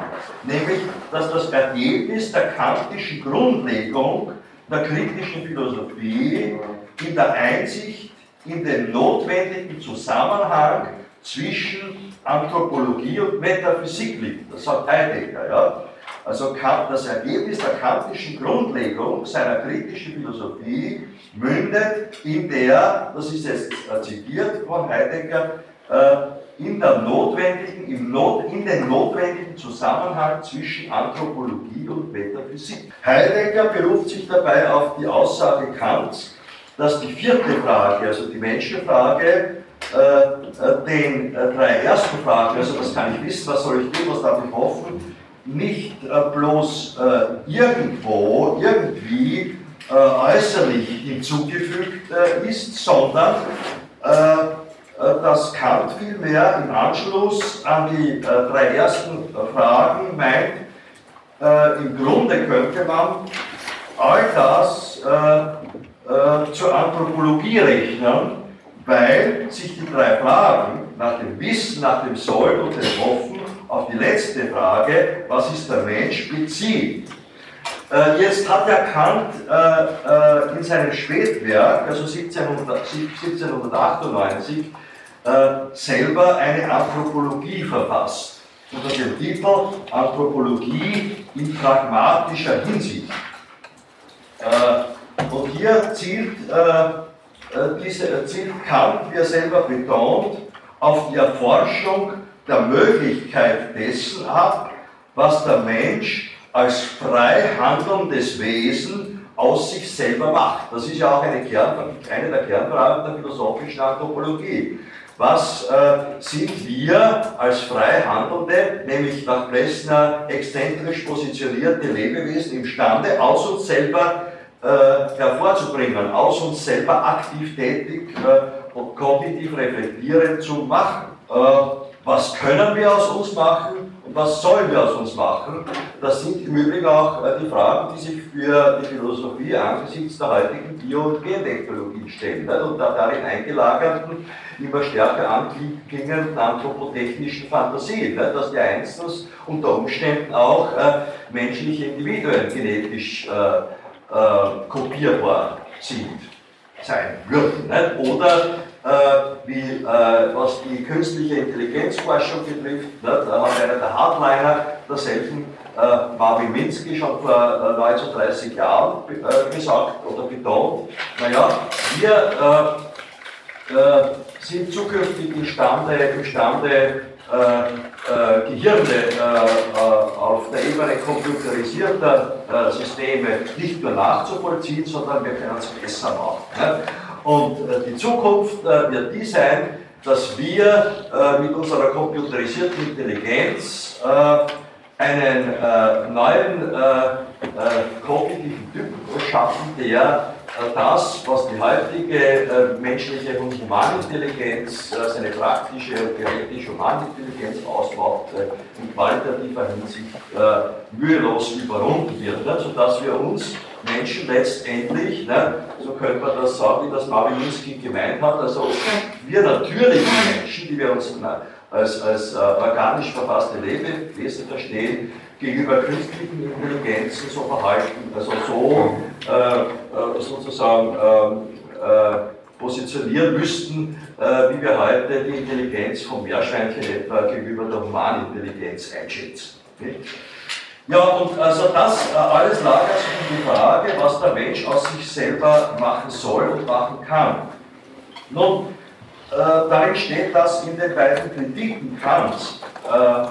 Nämlich, dass das Ergebnis der kantischen Grundlegung der kritischen Philosophie in der Einsicht in den notwendigen Zusammenhang zwischen Anthropologie und Metaphysik liegt. Das sagt Heidegger. Ja? Also das Ergebnis der kantischen Grundlegung seiner kritischen Philosophie mündet in der, das ist jetzt zitiert von Heidegger, äh, in, der notwendigen, im Not, in den notwendigen Zusammenhang zwischen Anthropologie und Metaphysik. Heidegger beruft sich dabei auf die Aussage Kants, dass die vierte Frage, also die Menschenfrage, äh, äh den äh, drei ersten Fragen, also was kann ich wissen, was soll ich tun, was darf ich hoffen, nicht äh, bloß äh, irgendwo, irgendwie äh, äußerlich hinzugefügt ist, sondern dass Kant vielmehr im Anschluss an die drei ersten Fragen meint, im Grunde könnte man all das zur Anthropologie rechnen, weil sich die drei Fragen nach dem Wissen, nach dem Soll und dem Hoffen auf die letzte Frage, was ist der Mensch, bezieht. Äh, jetzt hat der Kant äh, äh, in seinem Spätwerk, also 1798, selber eine Anthropologie verfasst, unter dem Titel Anthropologie in pragmatischer Hinsicht. Und hier zielt, diese, zielt Kant, wie er selber betont, auf die Erforschung der Möglichkeit dessen ab, was der Mensch als frei handelndes Wesen aus sich selber macht. Das ist ja auch eine, Kern, eine der Kernfragen der philosophischen Anthropologie. Was äh, sind wir als frei handelnde, nämlich nach Plessner exzentrisch positionierte Lebewesen imstande, aus uns selber äh, hervorzubringen, aus uns selber aktiv tätig äh, und kognitiv reflektierend zu machen? Äh, was können wir aus uns machen und was sollen wir aus uns machen? Das sind im Übrigen auch äh, die Fragen, die sich für die Philosophie angesichts der heutigen Bio- und Gentechnologie stellen und darin eingelagerten, immer stärker anklingenden anthropotechnischen Fantasie, dass die Einzelnen unter Umständen auch äh, menschliche Individuen genetisch äh, kopierbar sind, sein würden. Oder äh, wie, äh, was die künstliche Intelligenzforschung betrifft. Ne, da hat einer der Hardliner derselben äh, Marvin Minsky schon vor 39 Jahren gesagt oder betont, naja, wir sind zukünftig imstande, imstande äh, Gehirne äh, auf der Ebene computerisierter Systeme nicht nur nachzuvollziehen, sondern wir können es besser machen. Ne? Und die Zukunft wird die sein, dass wir mit unserer computerisierten Intelligenz einen neuen kognitiven Typ schaffen, der äh, das, was die heutige äh, menschliche und Humanintelligenz, äh, seine praktische und theoretische Humanintelligenz ausmacht, in qualitativer Hinsicht mühelos überrunden wird, ne, sodass wir uns Menschen letztendlich, ne, so könnte man das sagen, wie das Mawilinski gemeint hat, also wir natürlichen Menschen, die wir uns als, als organisch verfasste Lebewesen verstehen, gegenüber künstlichen Intelligenzen so verhalten, also so äh, äh sozusagen äh, äh, positionieren müssten, äh, wie wir heute die Intelligenz vom Meerschweinchen etwa gegenüber der Humanintelligenz einschätzen. Ja, und also das äh, alles lagert sich um die Frage, was der Mensch aus sich selber machen soll und machen kann. Nun, darin steht das in den beiden Kritiken Kants äh,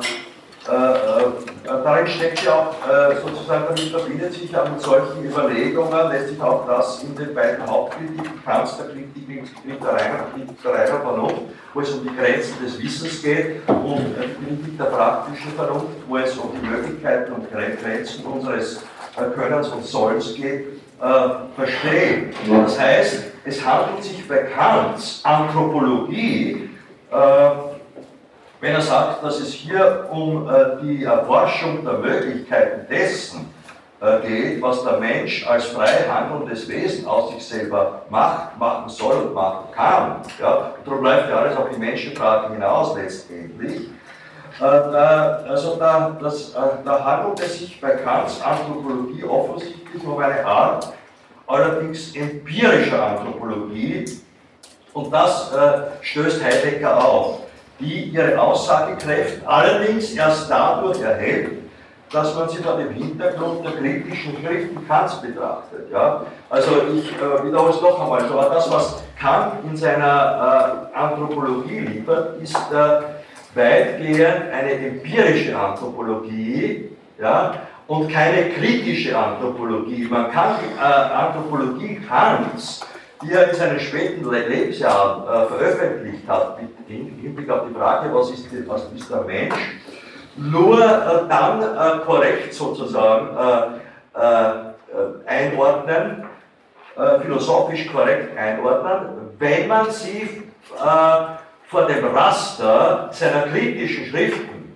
äh, darin steckt ja auch äh, sozusagen, damit verbindet sich ja mit solchen Überlegungen, lässt sich auch das in den beiden Hauptkritiken Kants, der Kritik mit der reiner, der reiner Vernunft, wo es um die Grenzen des Wissens geht, und die Kritik der praktischen Vernunft, wo es um die Möglichkeiten und Grenzen unseres Könnens und Sollens geht, verstehen. Das heißt, es handelt sich bei Kants Anthropologie wenn er sagt, dass es hier um äh, die Erforschung der Möglichkeiten dessen äh, geht, was der Mensch als frei handelndes Wesen aus sich selber macht, machen soll und machen kann, ja, darum läuft ja alles auf die Menschenfrage hinaus letztendlich, äh, also da, das, da handelt es sich bei Kants Anthropologie offensichtlich um eine Art allerdings empirischer Anthropologie und das stößt Heidegger auf die ihre Aussagekraft allerdings erst dadurch erhält, dass man sie vor dem Hintergrund der kritischen Schriften Kants betrachtet. Ja? Also ich äh, wiederhole es noch einmal, aber das, was Kant in seiner äh, Anthropologie liefert, ist äh, weitgehend eine empirische Anthropologie ja? und keine kritische Anthropologie. Man kann die äh, Anthropologie Kants die er in seinen späten Lebensjahren äh, veröffentlicht hat, mit Hinblick auf die Frage, was ist, was ist der Mensch, nur äh, dann äh, korrekt sozusagen äh, äh, einordnen, äh, philosophisch korrekt einordnen, wenn man sie vor dem Raster seiner kritischen Schriften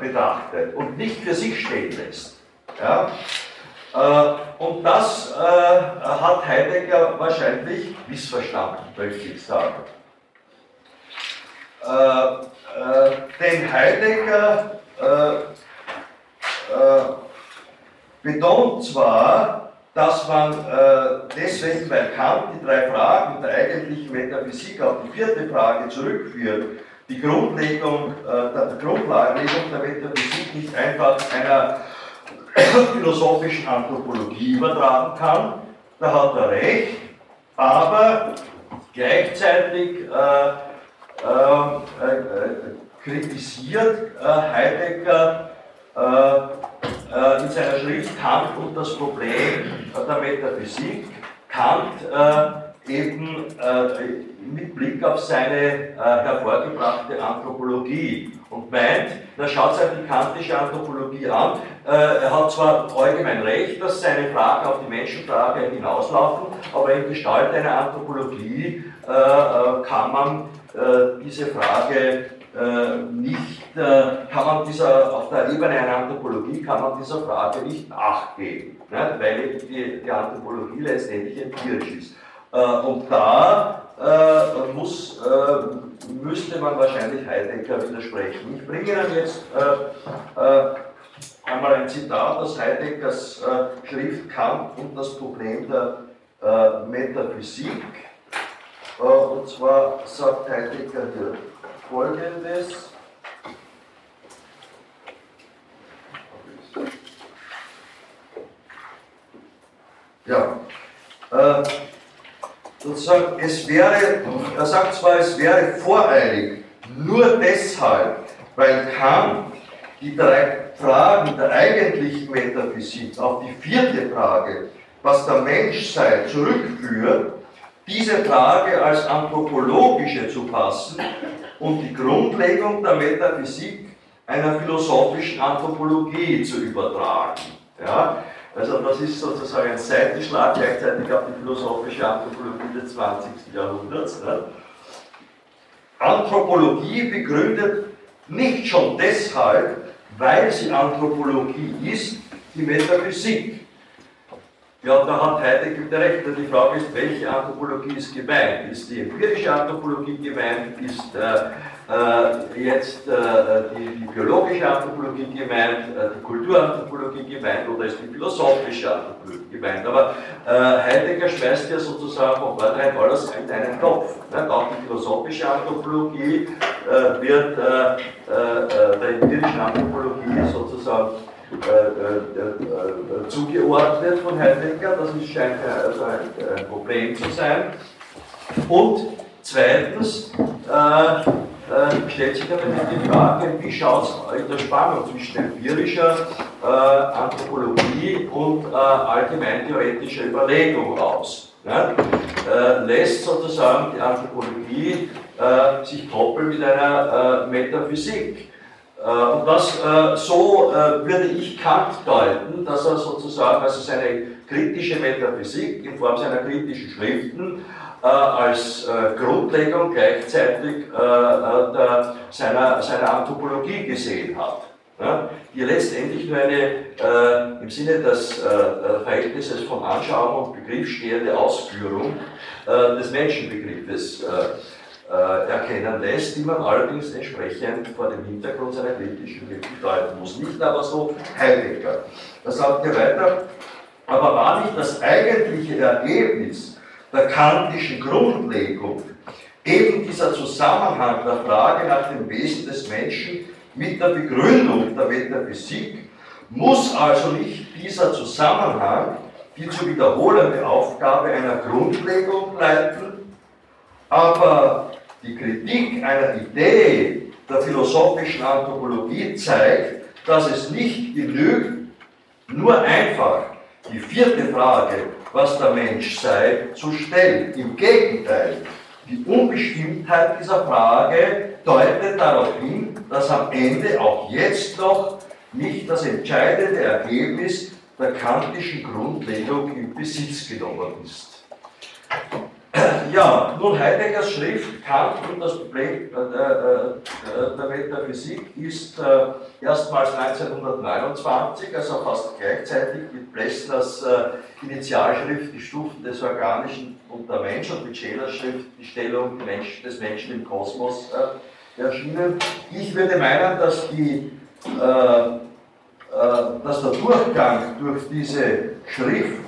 betrachtet und nicht für sich stehen lässt. Ja? Und das hat Heidegger wahrscheinlich missverstanden, möchte ich sagen. Äh, denn Heidegger betont zwar, dass man deswegen bei Kant die drei Fragen der eigentlichen Metaphysik auf die vierte Frage zurückführt, die Grundlegung, der Grundlagenlegung der Metaphysik nicht einfach einer philosophischen Anthropologie übertragen kann, da hat er recht, aber gleichzeitig äh, äh, äh, kritisiert äh, Heidegger äh, äh, in seiner Schrift Kant und das Problem der Metaphysik. Kant eben mit Blick auf seine hervorgebrachte Anthropologie und meint, da schaut sich die kantische Anthropologie an, äh, er hat zwar allgemein recht, dass seine Fragen auf die Menschenfrage hinauslaufen, aber in Gestalt einer Anthropologie äh, äh kann man äh, diese Frage äh, nicht, äh, kann man dieser, auf der Ebene einer Anthropologie kann man dieser Frage nicht nachgeben, ne, weil die, die Anthropologie letztendlich empirisch ist. und da äh, muss, äh, müsste man wahrscheinlich Heidegger widersprechen. Ich bringe Ihnen jetzt äh, äh einmal ein Zitat aus Heideggers äh, Schrift Kant und das Problem der äh, Metaphysik. Und zwar sagt Heidegger hier folgendes. Ja, sozusagen, es wäre, er sagt zwar, es wäre voreilig, nur deshalb weil Kant die drei Fragen der eigentlichen Metaphysik auf die vierte Frage, was der Mensch sei, zurückführt, diese Frage als anthropologische zu fassen und die Grundlegung der Metaphysik einer philosophischen Anthropologie zu übertragen. Ja? Also das ist sozusagen ein Seitenschlag gleichzeitig auf die philosophische Anthropologie des 20. Jahrhunderts. Ne? Anthropologie begründet nicht schon deshalb, weil sie Anthropologie ist, die Metaphysik. Ja, da hat Heidegger recht. Die Frage ist, welche Anthropologie ist gemeint? Ist die empirische Anthropologie gemeint? Ist äh, äh, jetzt äh, die, die, biologische Anthropologie gemeint? Äh, die Kulturanthropologie gemeint? Oder ist die philosophische Anthropologie gemeint? Aber äh, Heidegger schmeißt ja sozusagen von vornherein alles in einen Topf. Ne? Auch die philosophische Anthropologie äh, wird der empirischen Anthropologie sozusagen äh, äh, äh, zugeordnet von Heidegger. Das ist, scheint also ein, ein, Problem zu sein. Und zweitens stellt sich dann die Frage, wie schaut es in der Spannung zwischen empirischer Anthropologie und allgemein theoretischer Überlegung aus. Ja? lässt sozusagen die Anthropologie sich koppeln mit einer Metaphysik. Äh, und das, äh, so äh, würde ich Kant deuten, dass er sozusagen also seine kritische Metaphysik in Form seiner kritischen Schriften als Grundlegung gleichzeitig seiner, seiner Anthropologie gesehen hat. Ja, die letztendlich nur eine im Sinne des Verhältnisses von Anschauung und Begriff stehende Ausführung des Menschenbegriffes äh, erkennen lässt, die man allerdings entsprechend vor dem Hintergrund seiner kritischen Wirkung deuten muss. Nicht aber so Heidegger. Da sagt er weiter, aber war nicht das eigentliche Ergebnis der kantischen Grundlegung eben dieser Zusammenhang der Frage nach dem Wesen des Menschen mit der Begründung der Metaphysik, muss also nicht dieser Zusammenhang die zu wiederholende Aufgabe einer Grundlegung leiten, aber die Kritik einer Idee der philosophischen Anthropologie zeigt, dass es nicht genügt, nur einfach die vierte Frage, was der Mensch sei, zu stellen. Im Gegenteil, die Unbestimmtheit dieser Frage deutet darauf hin, dass am Ende auch jetzt noch nicht das entscheidende Ergebnis der kantischen Grundlegung in Besitz genommen ist. Ja, nun Heideggers Schrift Kant und das Problem äh, äh, der Metaphysik ist äh, erstmals 1929, also fast gleichzeitig mit Plessners äh, Initialschrift Die Stufen des Organischen und der Mensch und mit Schelers Schrift Die Stellung des Menschen im Kosmos äh, erschienen. Ich würde meinen, dass, die, äh, dass der Durchgang durch diese Schrift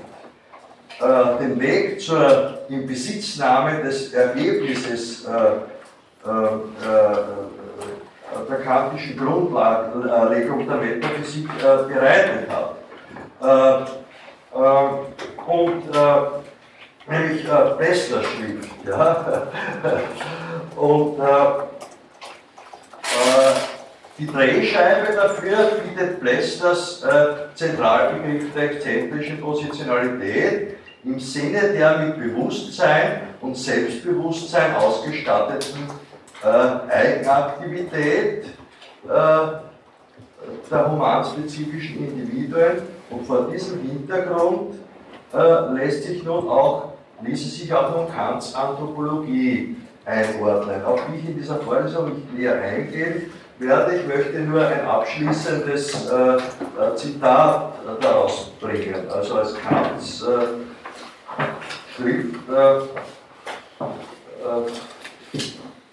äh, den Weg zur Inbesitznahme des Ergebnisses äh, äh, der kantischen Grundlegung der Metaphysik bereitet hat. und nämlich Bessler Schrift. Ja? und die Drehscheibe dafür bietet Plessners äh, Zentralbegriff der exzentrischen Positionalität, im Sinne der mit Bewusstsein und Selbstbewusstsein ausgestatteten äh, Eigenaktivität äh, der humanspezifischen Individuen. Und vor diesem Hintergrund äh, lässt sich nun auch, ließe sich auch nun Kants Anthropologie einordnen. Auf die ich in dieser Vorlesung nicht näher eingehen werde. Ich möchte nur ein abschließendes äh, äh Zitat daraus bringen. Also als Kants äh, Schrift äh, äh,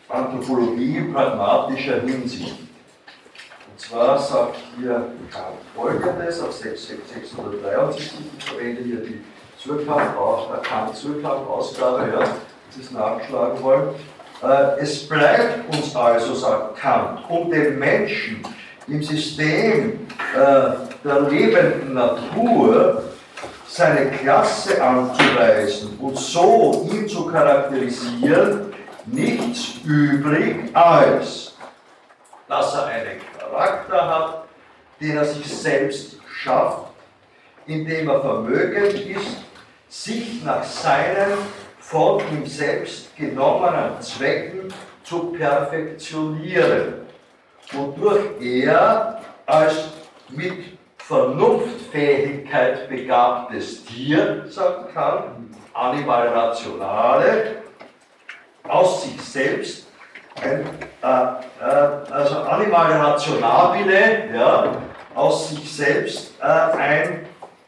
Anthropologie pragmatischer Hinsicht. Und zwar sagt hier Kant folgendes auf 673, ich verwende hier die Kant-Zurkamp-Ausgabe, ja, Sie es nachschlagen wollen. Äh, es bleibt uns also, sagt Kant, um den Menschen im System äh, der lebenden Natur seine Klasse anzuweisen und so ihn zu charakterisieren, nichts übrig als, dass er einen Charakter hat, den er sich selbst schafft, indem er vermögend ist, sich nach seinen von ihm selbst genommenen Zwecken zu perfektionieren, wodurch er als mit Vernunftfähigkeit begabtes Tier, sagt Kant, Animal Rationale, aus sich selbst, ein, äh, äh, also Animal Rationabile, ja, aus sich selbst äh, ein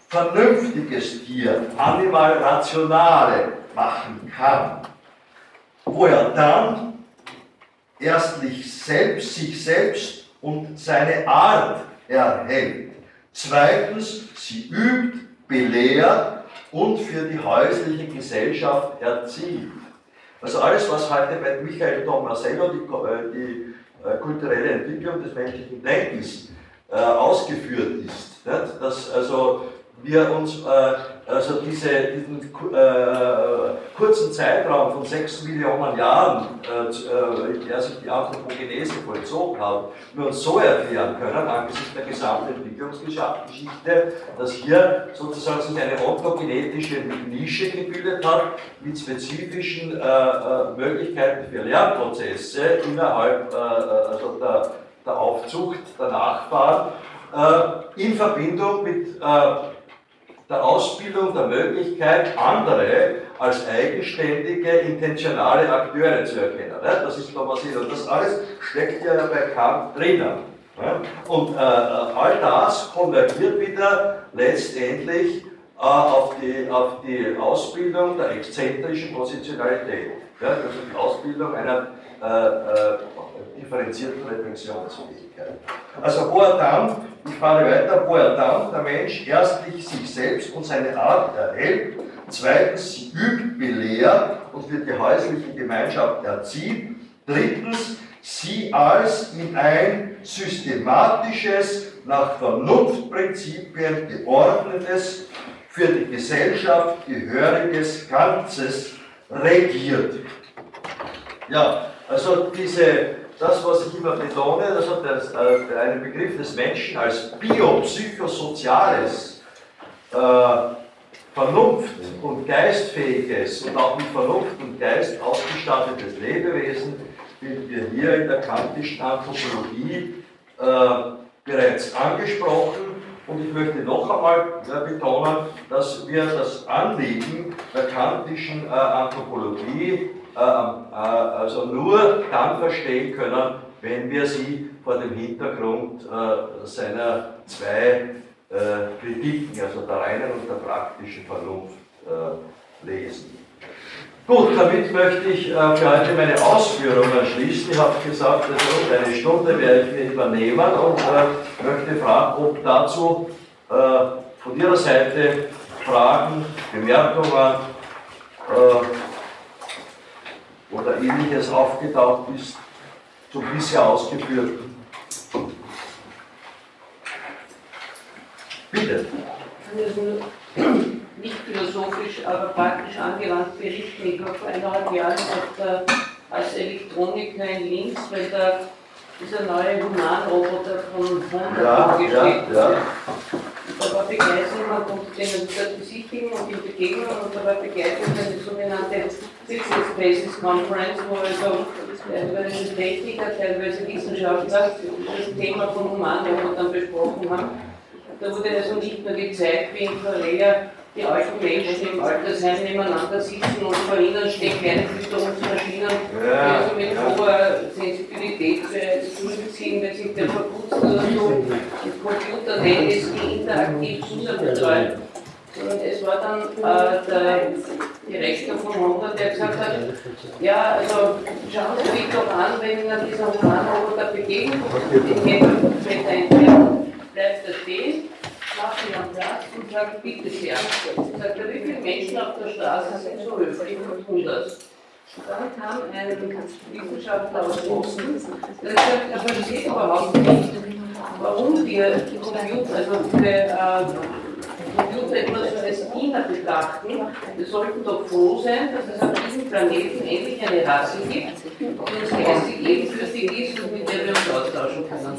vernünftiges Tier, Animal Rationale, machen kann, wo er dann erstlich selbst, sich selbst und seine Art erhält. Zweitens, sie übt, belehrt und für die häusliche Gesellschaft erzieht. Also alles, was heute bei Michael Tomasello die, äh, die äh, kulturelle Entwicklung des menschlichen Denkens äh, ausgeführt ist, nicht? dass also wir uns äh, also diese, diesen äh, kurzen Zeitraum von sechs Millionen Jahren, äh, in der sich die Anthropogenese vollzogen hat, uns so erklären können, angesichts der gesamten Entwicklungsgeschichte, dass hier sozusagen sich eine ontogenetische Nische gebildet hat mit spezifischen äh, äh Möglichkeiten für Lernprozesse innerhalb äh, also der, der, Aufzucht der Nachfahren in Verbindung mit der Ausbildung der Möglichkeit, andere als eigenständige, intentionale Akteure zu erkennen. Das ist Thomas Und das alles steckt ja bei Kant drinnen. Und äh, all das konvergiert wieder letztendlich äh, auf, die, auf die Ausbildung der exzentrischen Positionalität. Also die Ausbildung einer äh, äh differenzierten Reflexionsfähigkeit. Also dann, ich fahre weiter, er dann der Mensch erstlich sich selbst und seine Art erhält, zweitens sie übt, belehrt und für die häusliche Gemeinschaft erzieht, drittens sie als in ein systematisches, nach Vernunftprinzipien geordnetes, für die Gesellschaft gehöriges Ganzes regiert. Ja, also diese das, was ich immer betone, das hat das, äh, einen Begriff des Menschen als biopsychosoziales, äh, Vernunft und geistfähiges und auch mit Vernunft und Geist ausgestattetes Lebewesen finden wir hier in der kantischen Anthropologie äh, bereits angesprochen. Und ich möchte noch einmal äh, betonen, dass wir das Anliegen der kantischen äh, Anthropologie äh, äh, also nur dann verstehen können, wenn wir sie vor dem Hintergrund äh, seiner zwei Kritiken, also der reinen und der praktischen Vernunft, lesen. Gut, damit möchte ich für heute meine Ausführungen schließen. Ich habe gesagt, also eine Stunde werde ich mir übernehmen und möchte fragen, ob dazu von Ihrer Seite Fragen, Bemerkungen, oder ähnliches aufgetaucht ist, zum bisher ausgeführten. Bitte. Also nicht philosophisch, aber praktisch angewandt berichten. Ich war vor eineinhalb Jahren als Elektroniker in Linz, weil da dieser neue Humanroboter von Honda ja, vorgestellt ja, ja. Da war Begeisterung, man konnte den besichtigen und ihn begegnen und da war Begeisterung eine sogenannte Business Basis Conference, wo also teilweise Techniker, teilweise Wissenschaftler das Thema von Humanrobotern besprochen haben. Da wurde also nicht nur gezeigt, wie in Korea die alten Menschen im Altersheim nebeneinander sitzen und vor ihnen stehen kleine Fütterungsmaschinen, die also mit hoher Sensibilität zurückziehen, wenn sich der verputzt oder so. Das Computer-Handys, die interaktiv betreuen. Und es war dann äh, der Direktor von Honda, der gesagt hat, ja, also schauen Sie sich doch an, wenn Ihnen dieser Humanroboter begegnet, den Käfer entfernt, bleibt er stehen macht ihn am Platz und sagt, bitte sehr. Sagt er, wie viele Menschen auf der Straße sind so höflich und tun das? Dann kam ein Wissenschaftler aus Boston, der sagt, er versteht überhaupt nicht, warum wir Computer, also diese äh, Computer etwas als Kinder betrachten, wir sollten doch froh sein, dass es auf diesem Planeten endlich eine Rasse gibt, die uns geistig ebenbürtig ist und mit der wir uns austauschen können.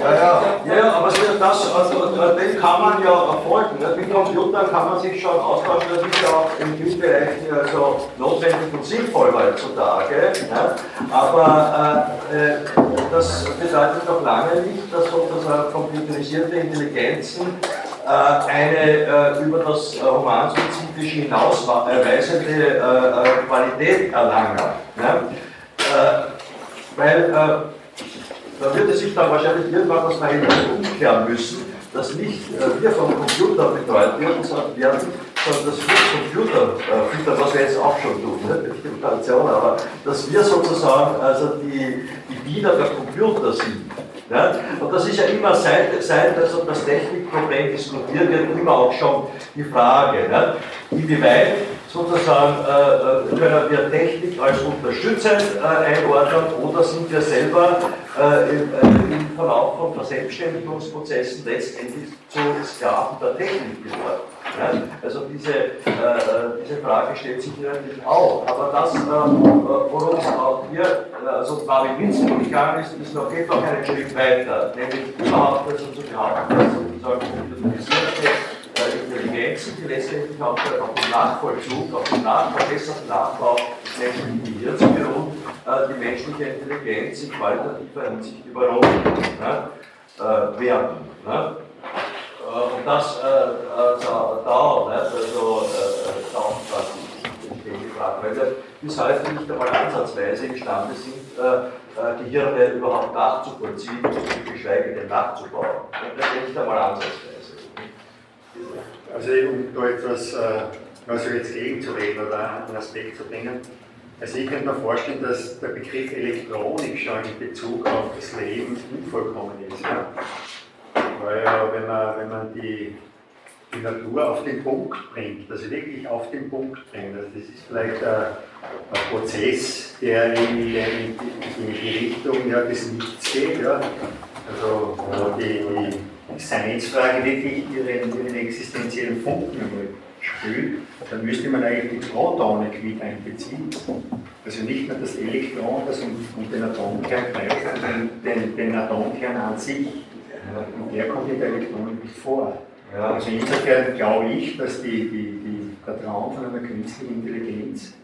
Ja, ja, ja, ja aber das, also, dem kann man ja erfolgen. Mit Computern kann man sich schon austauschen, das ist ja auch in vielen Bereichen also notwendig und sinnvoll heutzutage. Ne? Aber äh, äh das bedeutet noch lange nicht, dass sozusagen computerisierte Intelligenzen äh, eine äh, über das äh, Romanspezifische hinausweisende Qualität erlangen. Ne? weil da wird es sich dann wahrscheinlich irgendwann das Verhältnis umkehren müssen, dass nicht wir vom Computer betreut werden, sondern sondern dass wir Computer füttern, was wir jetzt auch schon tun, ne? die Tradition, aber dass wir sozusagen also die, die Diener der Computer sind. Ja? Und das ist ja immer, seit, seit also das Technikproblem diskutiert wird, immer auch schon die Frage, ja? inwieweit sozusagen äh, können wir Technik als unterstützend äh, einordnen oder sind wir selber äh, im, äh, im, Verlauf von Verselbstständigungsprozessen letztendlich zu Sklaven der Technik geworden. Ja? Also diese, äh, diese Frage stellt sich natürlich auch. Aber das, äh, worum es auch hier, also David Winston gegangen ist, ist noch, geht noch einen Schritt weiter, nämlich überhaupt also zu behaupten, dass sozusagen Intelligenzen, die letztendlich auf, dem Nachvollzug, auf dem nach, verbesserten Nachbau des menschlichen Gehirns beruhen, äh, die menschliche Intelligenz in qualitativer Hinsicht überrunden äh, werden. Ne? Äh, und das äh, äh, dauert, ne? also äh, dauert weil wir bis heute nicht einmal ansatzweise imstande sind, Gehirne überhaupt nachzuvollziehen, geschweige denn nachzubauen. Das ist nicht einmal ansatzweise. Also um da etwas äh, also jetzt gegenzureden oder einen Aspekt zu bringen. Also ich könnte mir vorstellen, dass der Begriff Elektronik schon in Bezug auf das Leben unvollkommen ist. Ja? Weil wenn man, wenn man die, die Natur auf den Punkt bringt, also wirklich auf den Punkt bringt, also das ist vielleicht ein, ein Prozess, der in, in, in, die Richtung ja, des Nichts geht. Ja? Also die, die Seinsfrage wirklich ihren, ihren existenziellen Funken einmal spült, dann müsste man eigentlich die Protonik mit einbeziehen. Also nicht nur das Elektron, das um, um den Atomkern kreist, sondern den, den Atomkern an sich. Und der kommt in der Elektronik nicht vor. Ja. Also insofern glaube ich, dass die, die, die, der Traum von einer künstlichen Intelligenz,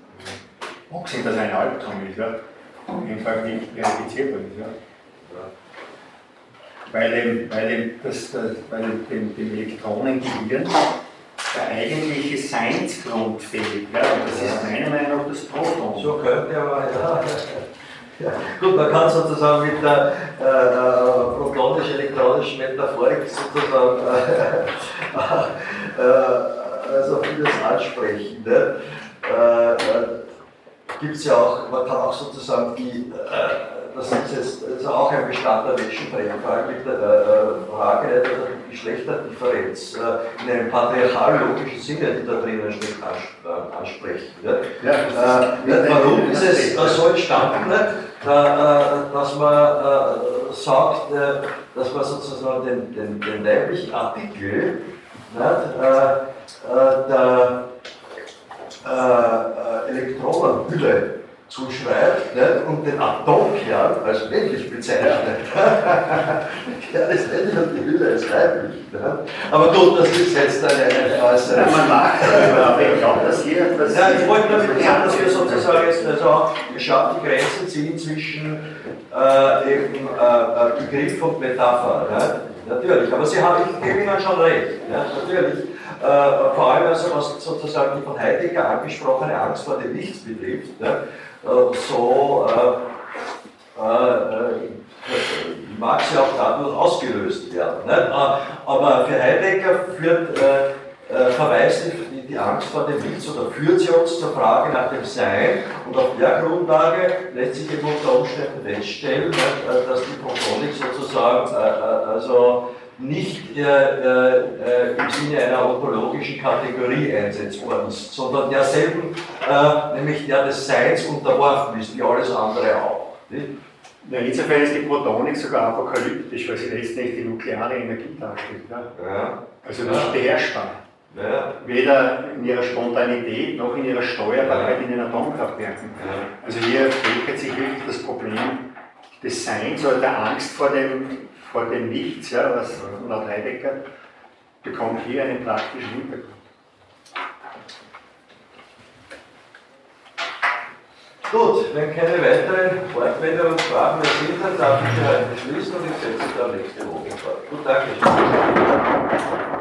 abgesehen dass er ein Albtraum ist, ja, einfach nicht verifizierbar ist. Ja weil, dem, weil, das, das, weil dem, dem Elektronengehirn der eigentliche Seinsgrund fehlt. Ja? Und das ist meiner Meinung nach das Proton. So könnte aber, ja. Ja, gut, man kann sozusagen mit der äh, äh protonisch-elektronischen Metaphorik sozusagen äh, äh, also vieles ansprechen. Ne? Äh, äh Gibt es ja auch, man kann auch sozusagen die das ist jetzt also auch ein Bestandteil der Menschenfremdfrage mit der äh, Frage der Geschlechterdifferenz äh, in einem patriarchal-logischen Sinne, die da drinnen steht, äh, ansprechen. Ja? Äh, warum ist es so entstanden, dass man sagt, dass man sozusagen den, den, den leiblichen Artikel der Elektronenhülle zuschreibt ne, und den Atomkern als männlich bezeichnet. Kern ist männlich und die Hülle ist weiblich. Ne? Aber gut, das ist jetzt eine, eine äußere. Ja, man mag aber ich glaube, dass hier etwas. Ja, ich wollte damit sagen, dass wir sozusagen jetzt also geschaut die Grenzen ziehen zwischen äh, eben, äh, äh, Begriff und Metapher. Ne? Natürlich, aber Sie haben, ich gebe Ihnen schon recht. Ja, natürlich. Äh, vor allem also was sozusagen die von Heidegger angesprochene Angst vor dem Nichts betrifft. Ne? Äh, so äh, äh, mag sie auch dadurch ausgelöst werden. Ne? Aber für Heidegger führt, verweist die, die Angst vor dem Nichts oder führt sie uns zur Frage nach dem Sein und auf der Grundlage lässt sich eben unter Umständen feststellen, dass die Proponik sozusagen also nicht äh, äh, im Sinne einer ontologischen Kategorie einsetzbar ist, sondern derselben, äh, nämlich der des Seins unterworfen ist, wie alles andere auch. Ja, insofern ist die Protonik sogar apokalyptisch, weil sie letztendlich die nukleare Energie darstellt. Ja? Ja. Also nicht beherrschbar. Ja, Weder in ihrer Spontanität noch in ihrer Steuerbarkeit in den Atomkraftwerken. ja. Also hier stellt sich wirklich das Problem des Seins oder der Angst vor dem, vor dem Nichts, ja, was laut Heidegger bekommt hier einen praktischen Hintergrund. Gut, wenn keine weiteren Wortmeldungen und Fragen mehr sind, dann darf ich für heute schließen und ich setze dann nächste Woche fort. Gut, danke schön.